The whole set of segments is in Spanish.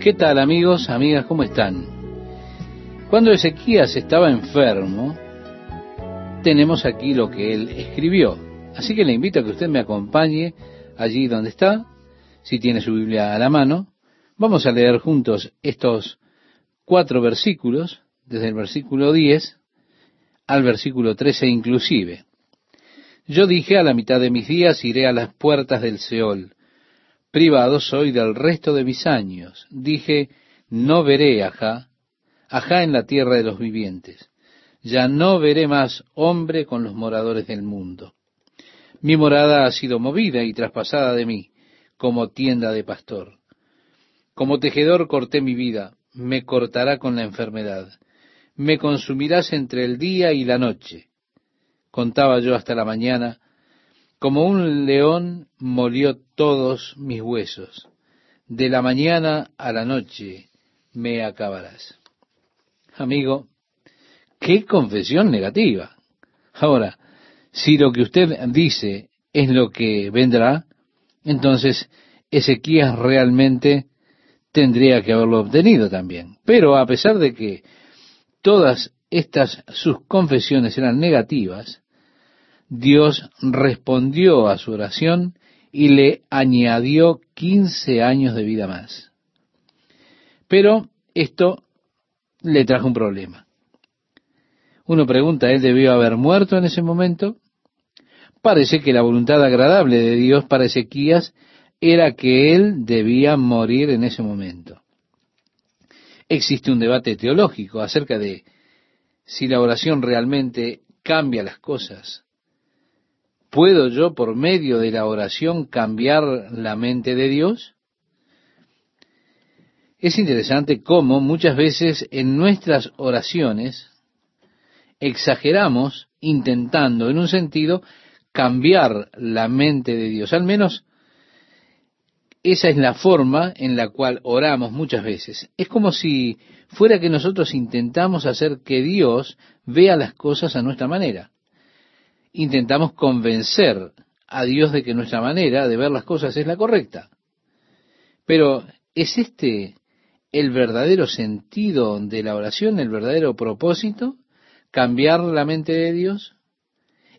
¿Qué tal amigos, amigas, cómo están? Cuando Ezequías estaba enfermo, tenemos aquí lo que él escribió. Así que le invito a que usted me acompañe allí donde está, si tiene su Biblia a la mano. Vamos a leer juntos estos cuatro versículos, desde el versículo 10 al versículo 13 inclusive. Yo dije a la mitad de mis días iré a las puertas del Seol privado soy del resto de mis años. Dije, no veré ajá, ajá en la tierra de los vivientes. Ya no veré más hombre con los moradores del mundo. Mi morada ha sido movida y traspasada de mí, como tienda de pastor. Como tejedor corté mi vida, me cortará con la enfermedad. Me consumirás entre el día y la noche. Contaba yo hasta la mañana, como un león molió todos mis huesos. De la mañana a la noche me acabarás. Amigo, qué confesión negativa. Ahora, si lo que usted dice es lo que vendrá, entonces Ezequías realmente tendría que haberlo obtenido también. Pero a pesar de que todas estas sus confesiones eran negativas, Dios respondió a su oración y le añadió 15 años de vida más. Pero esto le trajo un problema. Uno pregunta, ¿él debió haber muerto en ese momento? Parece que la voluntad agradable de Dios para Ezequías era que él debía morir en ese momento. Existe un debate teológico acerca de si la oración realmente cambia las cosas. ¿Puedo yo por medio de la oración cambiar la mente de Dios? Es interesante cómo muchas veces en nuestras oraciones exageramos intentando, en un sentido, cambiar la mente de Dios. Al menos esa es la forma en la cual oramos muchas veces. Es como si fuera que nosotros intentamos hacer que Dios vea las cosas a nuestra manera intentamos convencer a Dios de que nuestra manera de ver las cosas es la correcta. Pero ¿es este el verdadero sentido de la oración, el verdadero propósito? ¿Cambiar la mente de Dios?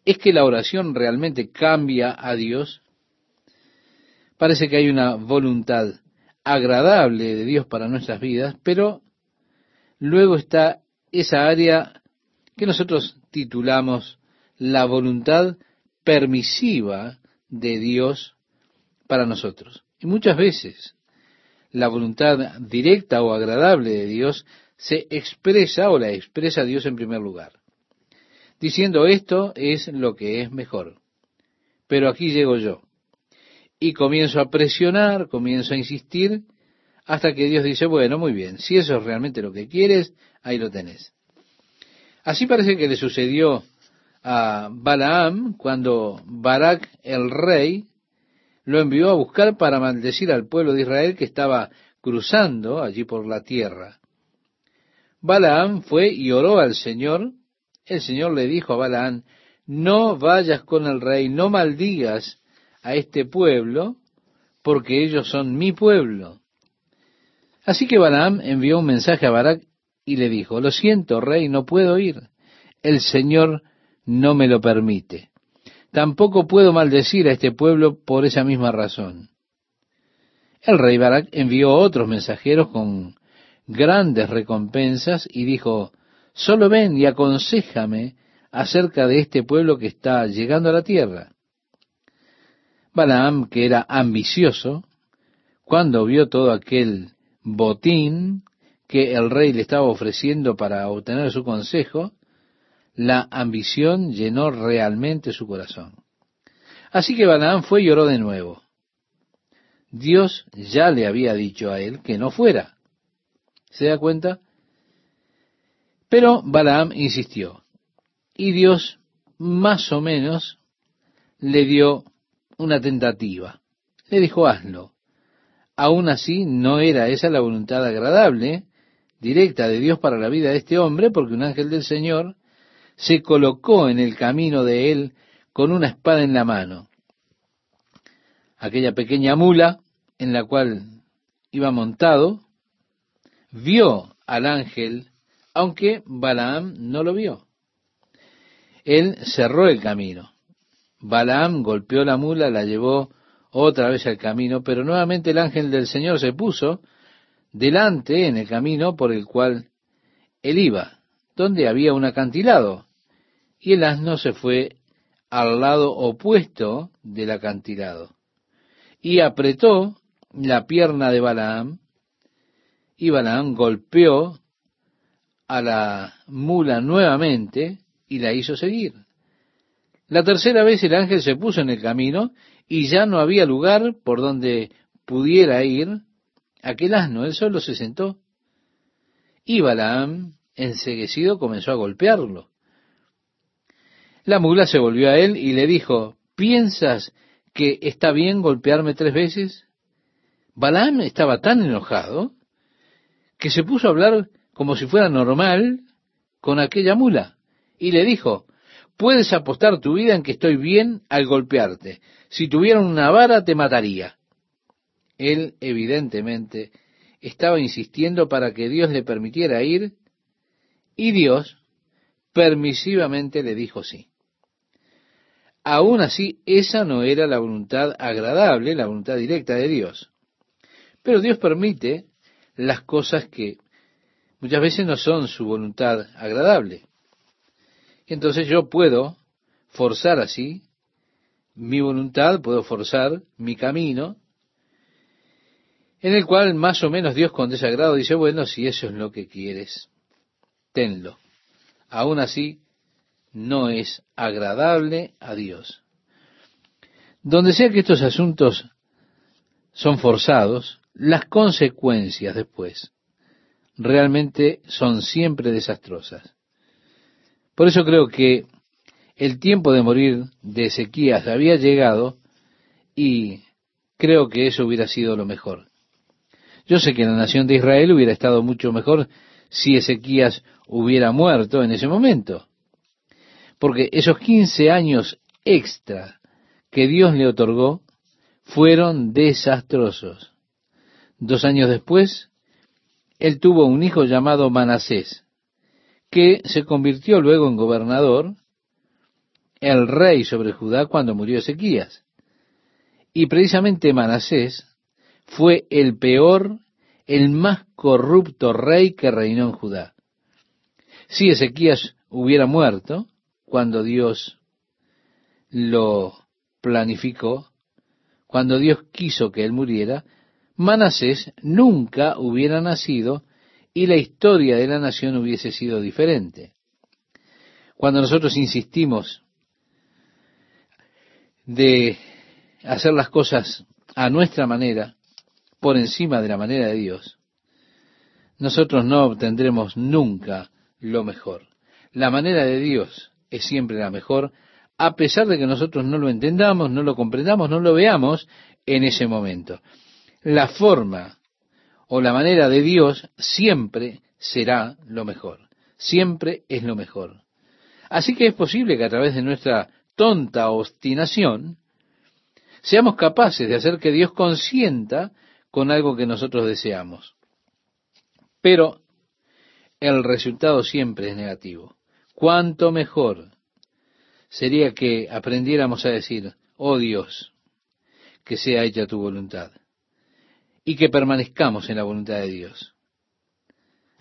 ¿Es que la oración realmente cambia a Dios? Parece que hay una voluntad agradable de Dios para nuestras vidas, pero luego está esa área que nosotros titulamos la voluntad permisiva de Dios para nosotros. Y muchas veces la voluntad directa o agradable de Dios se expresa o la expresa Dios en primer lugar, diciendo esto es lo que es mejor. Pero aquí llego yo y comienzo a presionar, comienzo a insistir, hasta que Dios dice, bueno, muy bien, si eso es realmente lo que quieres, ahí lo tenés. Así parece que le sucedió a Balaam cuando Barak el rey lo envió a buscar para maldecir al pueblo de Israel que estaba cruzando allí por la tierra. Balaam fue y oró al Señor. El Señor le dijo a Balaam, no vayas con el rey, no maldigas a este pueblo, porque ellos son mi pueblo. Así que Balaam envió un mensaje a Barak y le dijo, lo siento, rey, no puedo ir. El Señor no me lo permite. Tampoco puedo maldecir a este pueblo por esa misma razón. El rey Barak envió otros mensajeros con grandes recompensas y dijo, solo ven y aconsejame acerca de este pueblo que está llegando a la tierra. Balaam, que era ambicioso, cuando vio todo aquel botín que el rey le estaba ofreciendo para obtener su consejo, la ambición llenó realmente su corazón. Así que Balaam fue y oró de nuevo. Dios ya le había dicho a él que no fuera. ¿Se da cuenta? Pero Balaam insistió. Y Dios más o menos le dio una tentativa. Le dijo, hazlo. Aún así, no era esa la voluntad agradable, directa de Dios para la vida de este hombre, porque un ángel del Señor se colocó en el camino de él con una espada en la mano. Aquella pequeña mula en la cual iba montado vio al ángel, aunque Balaam no lo vio. Él cerró el camino. Balaam golpeó la mula, la llevó otra vez al camino, pero nuevamente el ángel del Señor se puso delante en el camino por el cual él iba, donde había un acantilado, y el asno se fue al lado opuesto del acantilado, y apretó la pierna de Balaam, y Balaam golpeó a la mula nuevamente y la hizo seguir. La tercera vez el ángel se puso en el camino y ya no había lugar por donde pudiera ir aquel asno, él solo se sentó. Y Balaam, enseguecido, comenzó a golpearlo. La mula se volvió a él y le dijo, ¿piensas que está bien golpearme tres veces? Balaam estaba tan enojado que se puso a hablar como si fuera normal con aquella mula y le dijo, Puedes apostar tu vida en que estoy bien al golpearte. Si tuviera una vara te mataría. Él evidentemente estaba insistiendo para que Dios le permitiera ir y Dios permisivamente le dijo sí. Aún así, esa no era la voluntad agradable, la voluntad directa de Dios. Pero Dios permite las cosas que muchas veces no son su voluntad agradable. Entonces yo puedo forzar así mi voluntad, puedo forzar mi camino, en el cual más o menos Dios con desagrado dice, bueno, si eso es lo que quieres, tenlo. Aún así, no es agradable a Dios. Donde sea que estos asuntos son forzados, las consecuencias después realmente son siempre desastrosas. Por eso creo que el tiempo de morir de Ezequías había llegado y creo que eso hubiera sido lo mejor. Yo sé que la nación de Israel hubiera estado mucho mejor si Ezequías hubiera muerto en ese momento. Porque esos 15 años extra que Dios le otorgó fueron desastrosos. Dos años después, él tuvo un hijo llamado Manasés, que se convirtió luego en gobernador, el rey sobre Judá cuando murió Ezequías. Y precisamente Manasés fue el peor, el más corrupto rey que reinó en Judá. Si Ezequías hubiera muerto cuando Dios lo planificó, cuando Dios quiso que él muriera, Manasés nunca hubiera nacido y la historia de la nación hubiese sido diferente. Cuando nosotros insistimos de hacer las cosas a nuestra manera, por encima de la manera de Dios, nosotros no obtendremos nunca lo mejor. La manera de Dios es siempre la mejor, a pesar de que nosotros no lo entendamos, no lo comprendamos, no lo veamos en ese momento. La forma o la manera de Dios siempre será lo mejor. Siempre es lo mejor. Así que es posible que a través de nuestra tonta obstinación seamos capaces de hacer que Dios consienta con algo que nosotros deseamos. Pero el resultado siempre es negativo. Cuánto mejor sería que aprendiéramos a decir, oh Dios, que sea hecha tu voluntad y que permanezcamos en la voluntad de Dios.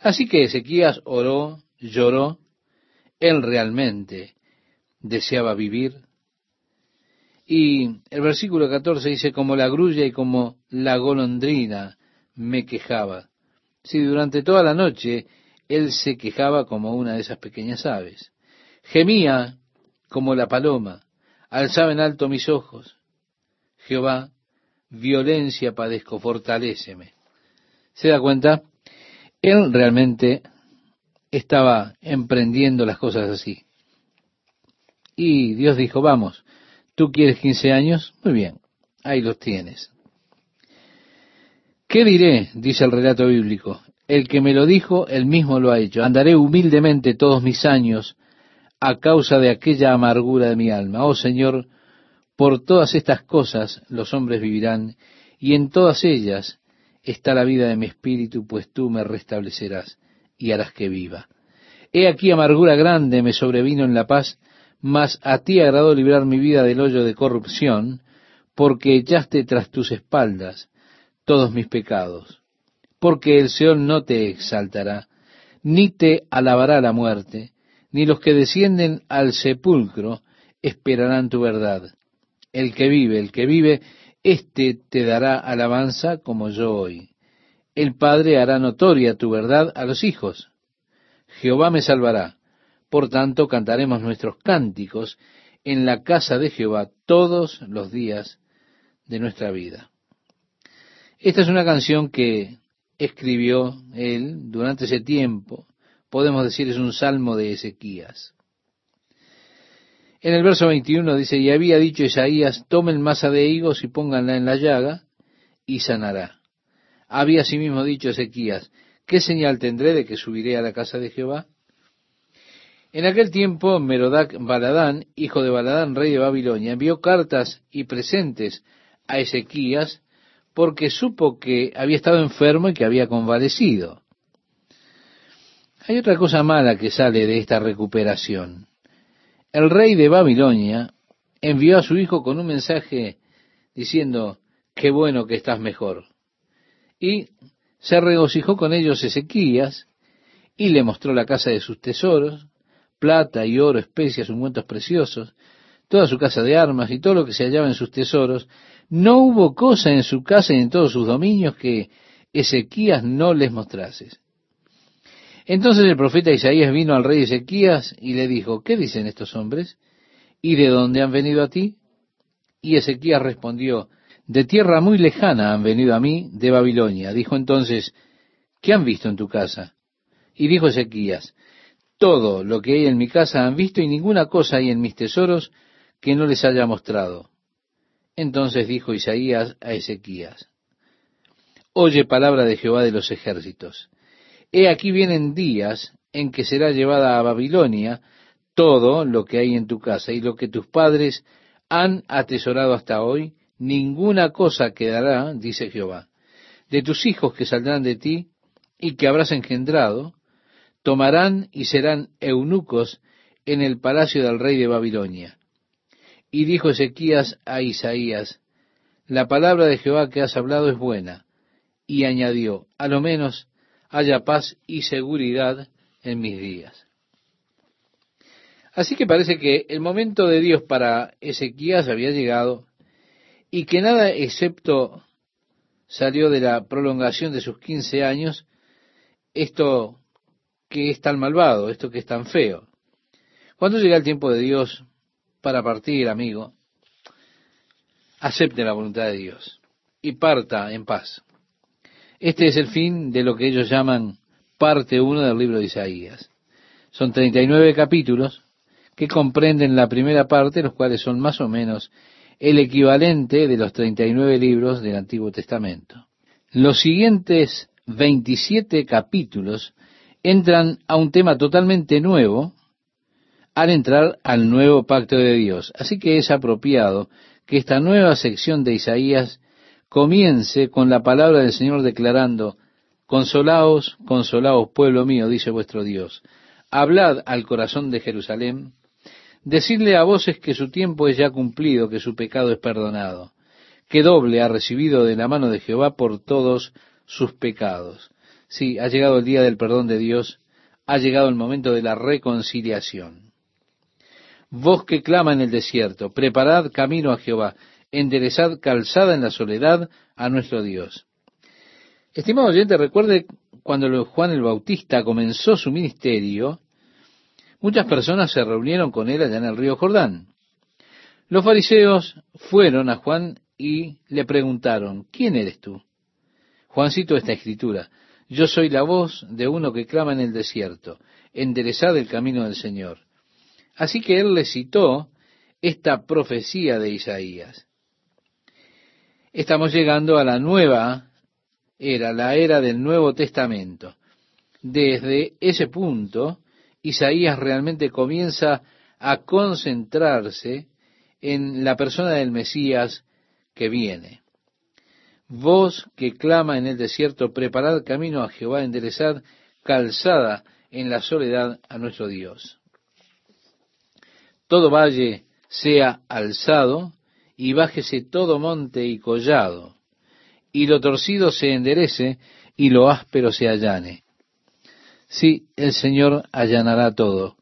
Así que Ezequías oró, lloró, él realmente deseaba vivir. Y el versículo 14 dice, como la grulla y como la golondrina me quejaba. Si durante toda la noche él se quejaba como una de esas pequeñas aves. Gemía como la paloma, alzaba en alto mis ojos. Jehová, violencia padezco, fortaléceme. ¿Se da cuenta? Él realmente estaba emprendiendo las cosas así. Y Dios dijo, vamos, ¿tú quieres 15 años? Muy bien, ahí los tienes. ¿Qué diré? dice el relato bíblico. El que me lo dijo, él mismo lo ha hecho. Andaré humildemente todos mis años a causa de aquella amargura de mi alma. Oh Señor, por todas estas cosas los hombres vivirán, y en todas ellas está la vida de mi espíritu, pues tú me restablecerás y harás que viva. He aquí amargura grande me sobrevino en la paz, mas a ti agradó librar mi vida del hoyo de corrupción, porque echaste tras tus espaldas todos mis pecados. Porque el Seol no te exaltará, ni te alabará la muerte, ni los que descienden al sepulcro esperarán tu verdad. El que vive, el que vive, éste te dará alabanza como yo hoy. El Padre hará notoria tu verdad a los hijos. Jehová me salvará. Por tanto, cantaremos nuestros cánticos en la casa de Jehová todos los días de nuestra vida. Esta es una canción que escribió él durante ese tiempo. Podemos decir es un salmo de Ezequías. En el verso 21 dice, y había dicho Isaías, tomen masa de higos y pónganla en la llaga y sanará. Había asimismo dicho Ezequías, ¿qué señal tendré de que subiré a la casa de Jehová? En aquel tiempo, Merodac Baladán, hijo de Baladán, rey de Babilonia, envió cartas y presentes a Ezequías porque supo que había estado enfermo y que había convalecido. Hay otra cosa mala que sale de esta recuperación. El rey de Babilonia envió a su hijo con un mensaje diciendo, qué bueno que estás mejor. Y se regocijó con ellos Ezequías y le mostró la casa de sus tesoros, plata y oro, especias, ungüentos preciosos, toda su casa de armas y todo lo que se hallaba en sus tesoros, no hubo cosa en su casa y en todos sus dominios que Ezequías no les mostrase. Entonces el profeta Isaías vino al rey Ezequías y le dijo, ¿qué dicen estos hombres? ¿Y de dónde han venido a ti? Y Ezequías respondió, de tierra muy lejana han venido a mí, de Babilonia. Dijo entonces, ¿qué han visto en tu casa? Y dijo Ezequías, todo lo que hay en mi casa han visto y ninguna cosa hay en mis tesoros que no les haya mostrado. Entonces dijo Isaías a Ezequías, Oye palabra de Jehová de los ejércitos. He aquí vienen días en que será llevada a Babilonia todo lo que hay en tu casa y lo que tus padres han atesorado hasta hoy, ninguna cosa quedará, dice Jehová. De tus hijos que saldrán de ti y que habrás engendrado, tomarán y serán eunucos en el palacio del rey de Babilonia. Y dijo Ezequías a Isaías, la palabra de Jehová que has hablado es buena. Y añadió, a lo menos haya paz y seguridad en mis días. Así que parece que el momento de Dios para Ezequías había llegado y que nada excepto salió de la prolongación de sus quince años, esto que es tan malvado, esto que es tan feo. Cuando llega el tiempo de Dios para partir, amigo, acepte la voluntad de Dios y parta en paz. Este es el fin de lo que ellos llaman parte 1 del libro de Isaías. Son 39 capítulos que comprenden la primera parte, los cuales son más o menos el equivalente de los 39 libros del Antiguo Testamento. Los siguientes 27 capítulos entran a un tema totalmente nuevo al entrar al nuevo pacto de Dios. Así que es apropiado que esta nueva sección de Isaías comience con la palabra del Señor declarando, Consolaos, consolaos, pueblo mío, dice vuestro Dios. Hablad al corazón de Jerusalén, decidle a voces que su tiempo es ya cumplido, que su pecado es perdonado, que doble ha recibido de la mano de Jehová por todos sus pecados. Sí, ha llegado el día del perdón de Dios, ha llegado el momento de la reconciliación. Vos que clama en el desierto, preparad camino a Jehová, enderezad calzada en la soledad a nuestro Dios. Estimado oyente, recuerde cuando Juan el Bautista comenzó su ministerio, muchas personas se reunieron con él allá en el río Jordán. Los fariseos fueron a Juan y le preguntaron, ¿quién eres tú? Juan citó esta escritura, yo soy la voz de uno que clama en el desierto, enderezad el camino del Señor. Así que él le citó esta profecía de Isaías. Estamos llegando a la nueva era, la era del Nuevo Testamento. Desde ese punto, Isaías realmente comienza a concentrarse en la persona del Mesías que viene. Voz que clama en el desierto, preparad camino a Jehová, enderezad calzada en la soledad a nuestro Dios. Todo valle sea alzado y bájese todo monte y collado, y lo torcido se enderece y lo áspero se allane. Sí, el Señor allanará todo,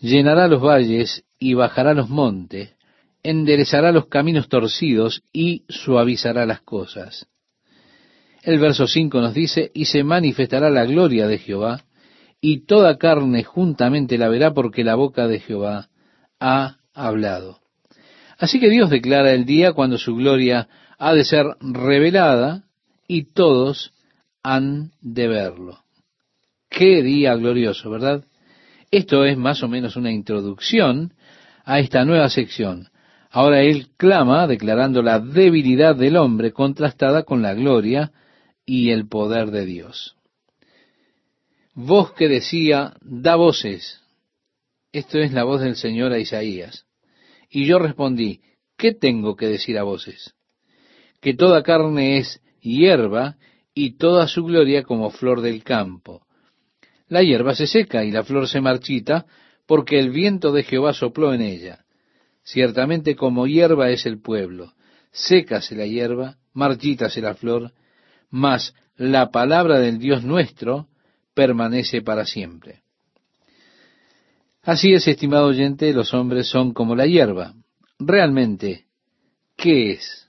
llenará los valles y bajará los montes, enderezará los caminos torcidos y suavizará las cosas. El verso 5 nos dice, y se manifestará la gloria de Jehová, y toda carne juntamente la verá porque la boca de Jehová ha hablado. Así que Dios declara el día cuando su gloria ha de ser revelada y todos han de verlo. Qué día glorioso, ¿verdad? Esto es más o menos una introducción a esta nueva sección. Ahora él clama declarando la debilidad del hombre contrastada con la gloria y el poder de Dios. Voz que decía, da voces. Esto es la voz del Señor a Isaías. Y yo respondí, ¿qué tengo que decir a voces? Que toda carne es hierba y toda su gloria como flor del campo. La hierba se seca y la flor se marchita, porque el viento de Jehová sopló en ella. Ciertamente como hierba es el pueblo, sécase la hierba, marchítase la flor, mas la palabra del Dios nuestro permanece para siempre. Así es, estimado oyente, los hombres son como la hierba. Realmente, ¿qué es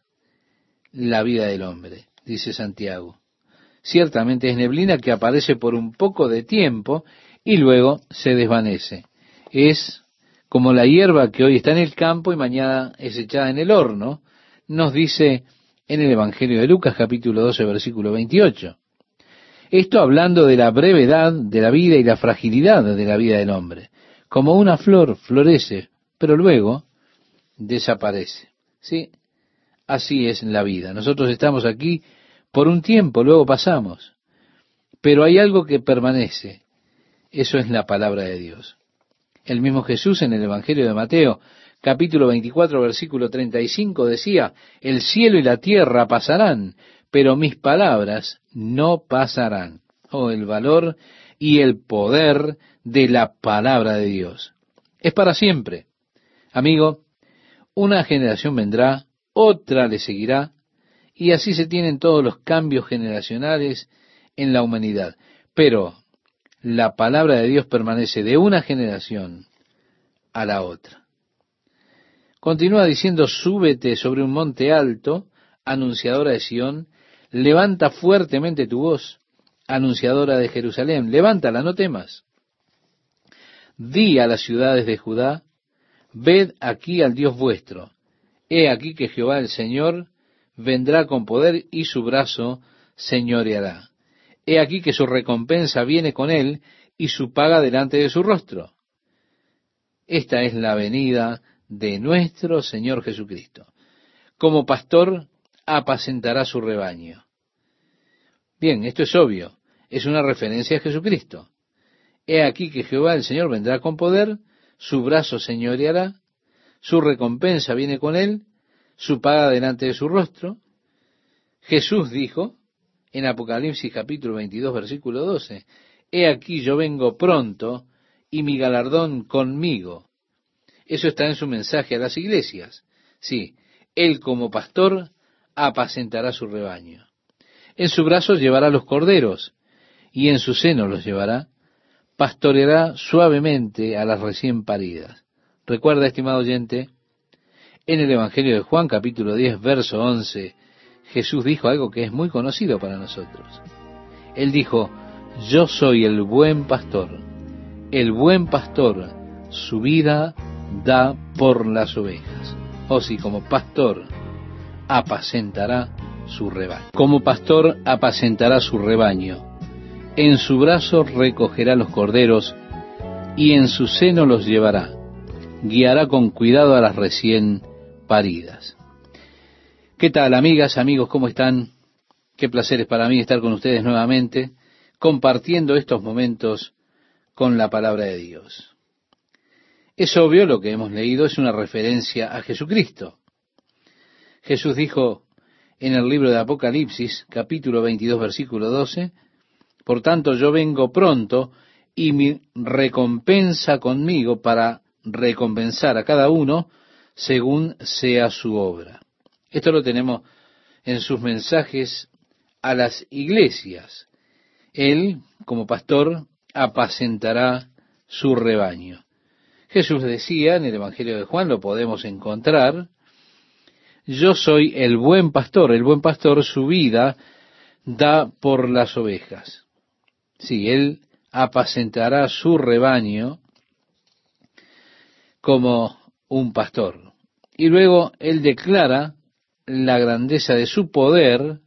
la vida del hombre? Dice Santiago. Ciertamente es neblina que aparece por un poco de tiempo y luego se desvanece. Es como la hierba que hoy está en el campo y mañana es echada en el horno, nos dice en el Evangelio de Lucas capítulo 12 versículo 28. Esto hablando de la brevedad de la vida y la fragilidad de la vida del hombre. Como una flor florece, pero luego desaparece. ¿Sí? Así es la vida. Nosotros estamos aquí por un tiempo, luego pasamos. Pero hay algo que permanece. Eso es la palabra de Dios. El mismo Jesús en el Evangelio de Mateo capítulo 24, versículo 35 decía, el cielo y la tierra pasarán, pero mis palabras no pasarán. Oh, el valor y el poder de la palabra de Dios. Es para siempre. Amigo, una generación vendrá, otra le seguirá, y así se tienen todos los cambios generacionales en la humanidad. Pero la palabra de Dios permanece de una generación a la otra. Continúa diciendo, súbete sobre un monte alto, anunciadora de Sión, levanta fuertemente tu voz, anunciadora de Jerusalén, levántala, no temas. Di a las ciudades de Judá, ved aquí al Dios vuestro. He aquí que Jehová el Señor vendrá con poder y su brazo señoreará. He aquí que su recompensa viene con él y su paga delante de su rostro. Esta es la venida de nuestro Señor Jesucristo. Como pastor apacentará su rebaño. Bien, esto es obvio, es una referencia a Jesucristo. He aquí que Jehová el Señor vendrá con poder, su brazo señoreará, su recompensa viene con él, su paga delante de su rostro. Jesús dijo en Apocalipsis capítulo 22 versículo 12, He aquí yo vengo pronto y mi galardón conmigo eso está en su mensaje a las iglesias. Sí, Él como pastor apacentará su rebaño. En su brazo llevará los corderos y en su seno los llevará. Pastoreará suavemente a las recién paridas. Recuerda, estimado oyente, en el Evangelio de Juan capítulo 10, verso 11, Jesús dijo algo que es muy conocido para nosotros. Él dijo, yo soy el buen pastor. El buen pastor su vida da por las ovejas. O oh, si como pastor apacentará su rebaño. Como pastor apacentará su rebaño. En su brazo recogerá los corderos y en su seno los llevará. Guiará con cuidado a las recién paridas. ¿Qué tal, amigas, amigos? ¿Cómo están? Qué placer es para mí estar con ustedes nuevamente, compartiendo estos momentos con la palabra de Dios. Es obvio, lo que hemos leído es una referencia a Jesucristo. Jesús dijo en el libro de Apocalipsis, capítulo 22, versículo 12, por tanto yo vengo pronto y mi recompensa conmigo para recompensar a cada uno según sea su obra. Esto lo tenemos en sus mensajes a las iglesias. Él, como pastor, apacentará su rebaño. Jesús decía en el Evangelio de Juan, lo podemos encontrar, yo soy el buen pastor, el buen pastor su vida da por las ovejas. Sí, él apacentará su rebaño como un pastor. Y luego él declara la grandeza de su poder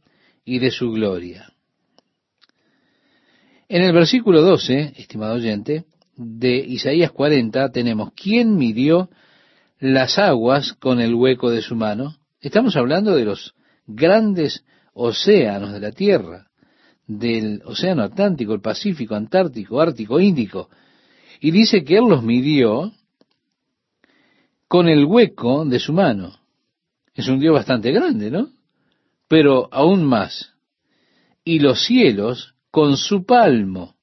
y de su gloria. En el versículo 12, estimado oyente, de Isaías 40 tenemos, ¿quién midió las aguas con el hueco de su mano? Estamos hablando de los grandes océanos de la Tierra, del Océano Atlántico, el Pacífico, Antártico, Ártico, Índico. Y dice que Él los midió con el hueco de su mano. Es un Dios bastante grande, ¿no? Pero aún más. Y los cielos con su palmo.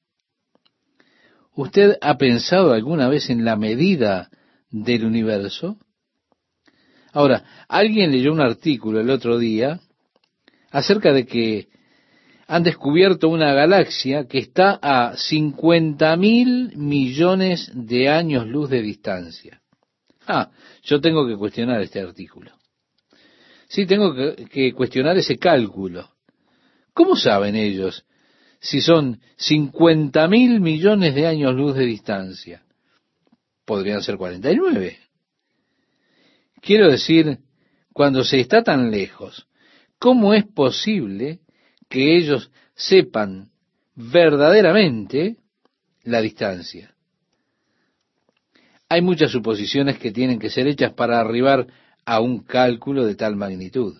¿Usted ha pensado alguna vez en la medida del universo? Ahora, alguien leyó un artículo el otro día acerca de que han descubierto una galaxia que está a 50 mil millones de años luz de distancia. Ah, yo tengo que cuestionar este artículo. Sí, tengo que, cuestionar ese cálculo. ¿Cómo saben ellos si son 50 mil millones de años luz de distancia? Podrían ser 49. Quiero decir, cuando se está tan lejos, ¿cómo es posible que ellos sepan verdaderamente la distancia? Hay muchas suposiciones que tienen que ser hechas para arribar a un cálculo de tal magnitud.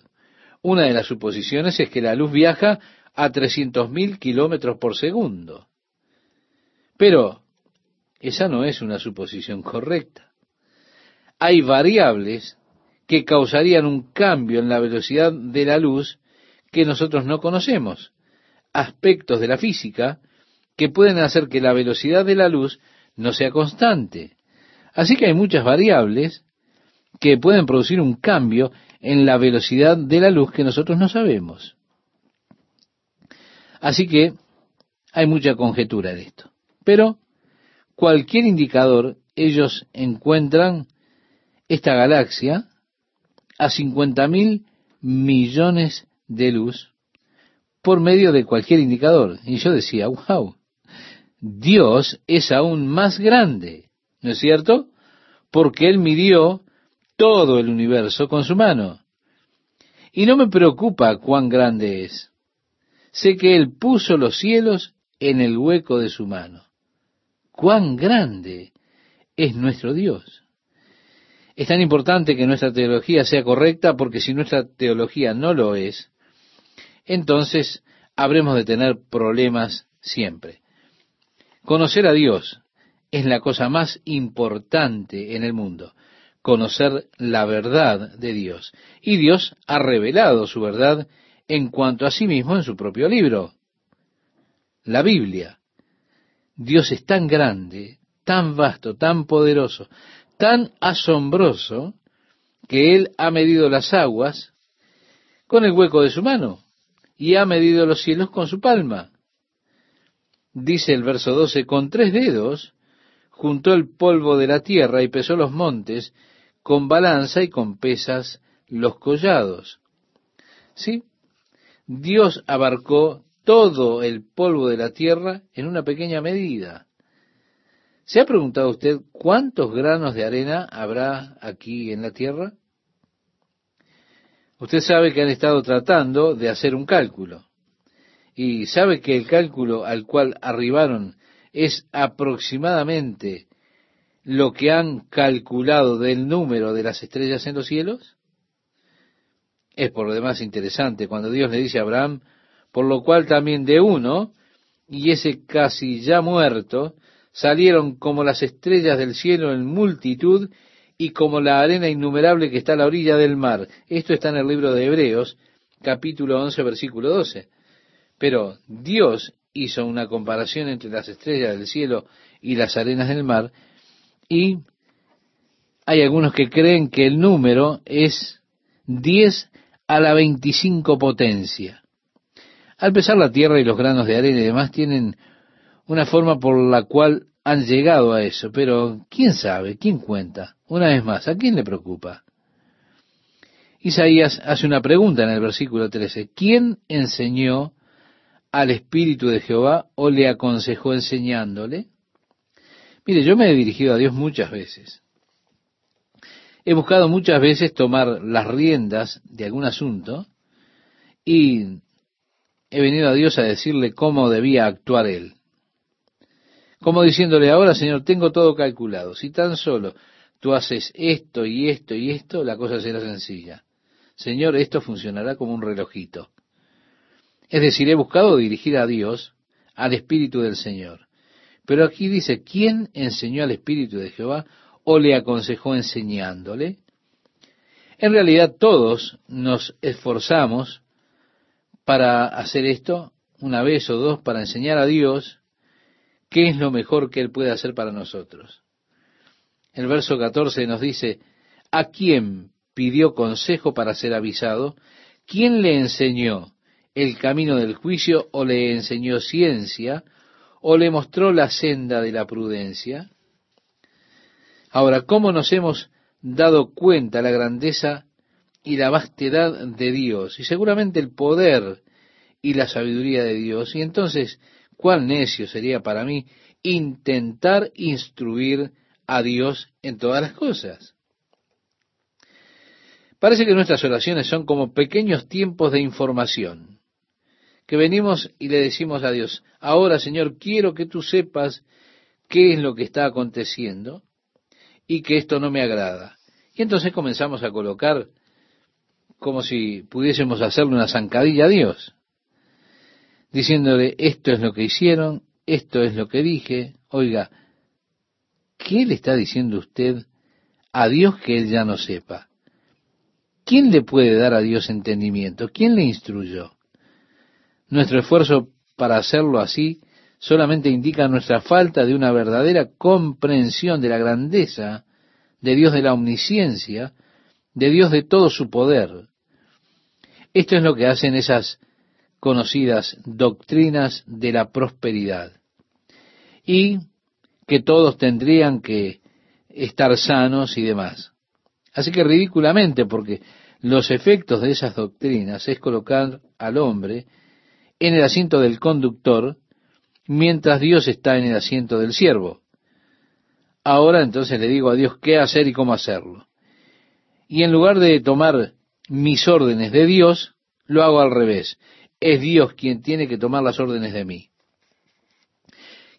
Una de las suposiciones es que la luz viaja a 300.000 kilómetros por segundo. Pero esa no es una suposición correcta hay variables que causarían un cambio en la velocidad de la luz que nosotros no conocemos, aspectos de la física que pueden hacer que la velocidad de la luz no sea constante. Así que hay muchas variables que pueden producir un cambio en la velocidad de la luz que nosotros no sabemos. Así que hay mucha conjetura de esto. Pero cualquier indicador ellos encuentran esta galaxia a 50 mil millones de luz por medio de cualquier indicador. Y yo decía, wow, Dios es aún más grande, ¿no es cierto? Porque Él midió todo el universo con su mano. Y no me preocupa cuán grande es. Sé que Él puso los cielos en el hueco de su mano. Cuán grande es nuestro Dios. Es tan importante que nuestra teología sea correcta porque si nuestra teología no lo es, entonces habremos de tener problemas siempre. Conocer a Dios es la cosa más importante en el mundo, conocer la verdad de Dios. Y Dios ha revelado su verdad en cuanto a sí mismo en su propio libro, la Biblia. Dios es tan grande, tan vasto, tan poderoso, tan asombroso que él ha medido las aguas con el hueco de su mano y ha medido los cielos con su palma. Dice el verso 12, con tres dedos juntó el polvo de la tierra y pesó los montes, con balanza y con pesas los collados. ¿Sí? Dios abarcó todo el polvo de la tierra en una pequeña medida. ¿Se ha preguntado usted cuántos granos de arena habrá aquí en la Tierra? Usted sabe que han estado tratando de hacer un cálculo y sabe que el cálculo al cual arribaron es aproximadamente lo que han calculado del número de las estrellas en los cielos? Es por lo demás interesante cuando Dios le dice a Abraham, por lo cual también de uno, y ese casi ya muerto, salieron como las estrellas del cielo en multitud y como la arena innumerable que está a la orilla del mar. Esto está en el libro de Hebreos, capítulo 11, versículo 12. Pero Dios hizo una comparación entre las estrellas del cielo y las arenas del mar, y hay algunos que creen que el número es 10 a la 25 potencia. Al pesar la tierra y los granos de arena y demás tienen una forma por la cual han llegado a eso, pero ¿quién sabe? ¿Quién cuenta? Una vez más, ¿a quién le preocupa? Isaías hace una pregunta en el versículo 13. ¿Quién enseñó al Espíritu de Jehová o le aconsejó enseñándole? Mire, yo me he dirigido a Dios muchas veces. He buscado muchas veces tomar las riendas de algún asunto y he venido a Dios a decirle cómo debía actuar Él. Como diciéndole, ahora Señor, tengo todo calculado. Si tan solo tú haces esto y esto y esto, la cosa será sencilla. Señor, esto funcionará como un relojito. Es decir, he buscado dirigir a Dios, al Espíritu del Señor. Pero aquí dice, ¿quién enseñó al Espíritu de Jehová o le aconsejó enseñándole? En realidad todos nos esforzamos para hacer esto una vez o dos, para enseñar a Dios qué es lo mejor que Él puede hacer para nosotros. El verso 14 nos dice, ¿a quién pidió consejo para ser avisado? ¿Quién le enseñó el camino del juicio o le enseñó ciencia o le mostró la senda de la prudencia? Ahora, ¿cómo nos hemos dado cuenta la grandeza y la vastedad de Dios? Y seguramente el poder y la sabiduría de Dios. Y entonces, ¿cuál necio sería para mí intentar instruir a Dios en todas las cosas? Parece que nuestras oraciones son como pequeños tiempos de información, que venimos y le decimos a Dios, ahora Señor, quiero que tú sepas qué es lo que está aconteciendo, y que esto no me agrada. Y entonces comenzamos a colocar como si pudiésemos hacerle una zancadilla a Dios, diciéndole, esto es lo que hicieron, esto es lo que dije, oiga, ¿qué le está diciendo usted a Dios que él ya no sepa? ¿Quién le puede dar a Dios entendimiento? ¿Quién le instruyó? Nuestro esfuerzo para hacerlo así solamente indica nuestra falta de una verdadera comprensión de la grandeza de Dios de la omnisciencia, de Dios de todo su poder. Esto es lo que hacen esas conocidas doctrinas de la prosperidad. Y que todos tendrían que estar sanos y demás. Así que ridículamente, porque los efectos de esas doctrinas es colocar al hombre en el asiento del conductor mientras Dios está en el asiento del siervo. Ahora entonces le digo a Dios qué hacer y cómo hacerlo. Y en lugar de tomar mis órdenes de Dios, lo hago al revés. Es Dios quien tiene que tomar las órdenes de mí.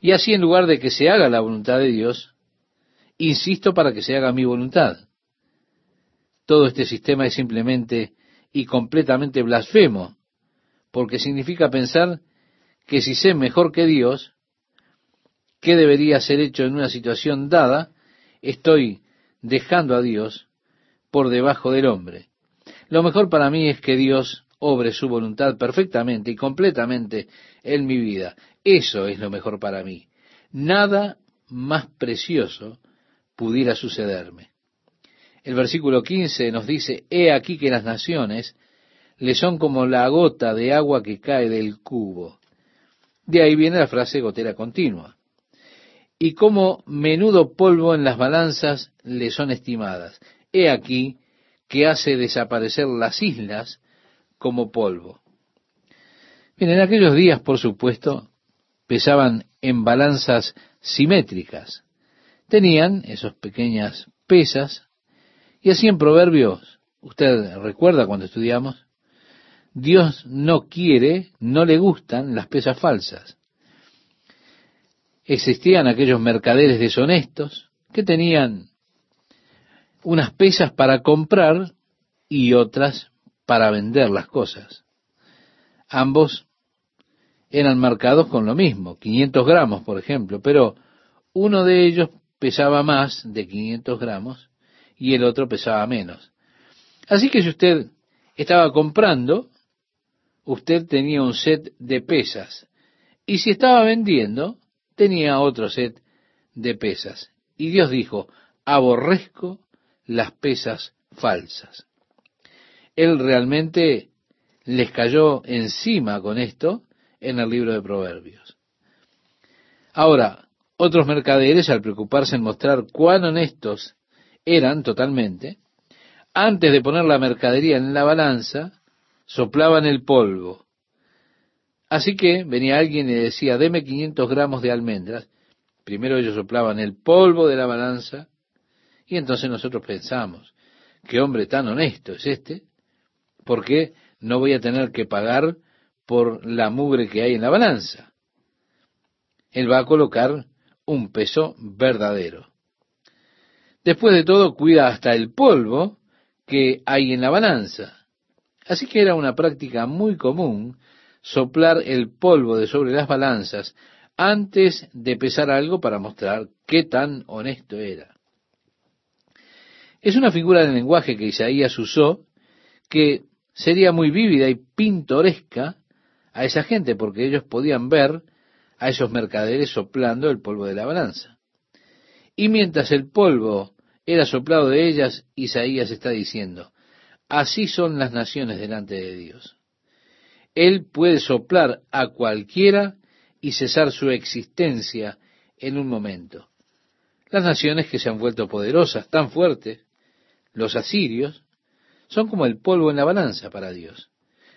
Y así en lugar de que se haga la voluntad de Dios, insisto para que se haga mi voluntad. Todo este sistema es simplemente y completamente blasfemo, porque significa pensar que si sé mejor que Dios qué debería ser hecho en una situación dada, estoy dejando a Dios por debajo del hombre. Lo mejor para mí es que Dios obre su voluntad perfectamente y completamente en mi vida. Eso es lo mejor para mí. Nada más precioso pudiera sucederme. El versículo 15 nos dice, He aquí que las naciones le son como la gota de agua que cae del cubo. De ahí viene la frase gotera continua. Y como menudo polvo en las balanzas le son estimadas. He aquí que hace desaparecer las islas como polvo. Bien, en aquellos días, por supuesto, pesaban en balanzas simétricas. Tenían esas pequeñas pesas, y así en Proverbios, usted recuerda cuando estudiamos, Dios no quiere, no le gustan las pesas falsas. Existían aquellos mercaderes deshonestos que tenían unas pesas para comprar y otras para vender las cosas. Ambos eran marcados con lo mismo, 500 gramos, por ejemplo, pero uno de ellos pesaba más de 500 gramos y el otro pesaba menos. Así que si usted estaba comprando usted tenía un set de pesas. Y si estaba vendiendo, tenía otro set de pesas. Y Dios dijo, aborrezco las pesas falsas. Él realmente les cayó encima con esto en el libro de Proverbios. Ahora, otros mercaderes, al preocuparse en mostrar cuán honestos eran totalmente, antes de poner la mercadería en la balanza, soplaban el polvo. Así que venía alguien y decía, deme 500 gramos de almendras. Primero ellos soplaban el polvo de la balanza y entonces nosotros pensamos, qué hombre tan honesto es este, porque no voy a tener que pagar por la mugre que hay en la balanza. Él va a colocar un peso verdadero. Después de todo, cuida hasta el polvo que hay en la balanza. Así que era una práctica muy común soplar el polvo de sobre las balanzas antes de pesar algo para mostrar qué tan honesto era. Es una figura de lenguaje que Isaías usó que sería muy vívida y pintoresca a esa gente porque ellos podían ver a esos mercaderes soplando el polvo de la balanza. Y mientras el polvo era soplado de ellas, Isaías está diciendo, así son las naciones delante de Dios. Él puede soplar a cualquiera y cesar su existencia en un momento. Las naciones que se han vuelto poderosas, tan fuertes, los asirios, son como el polvo en la balanza para Dios.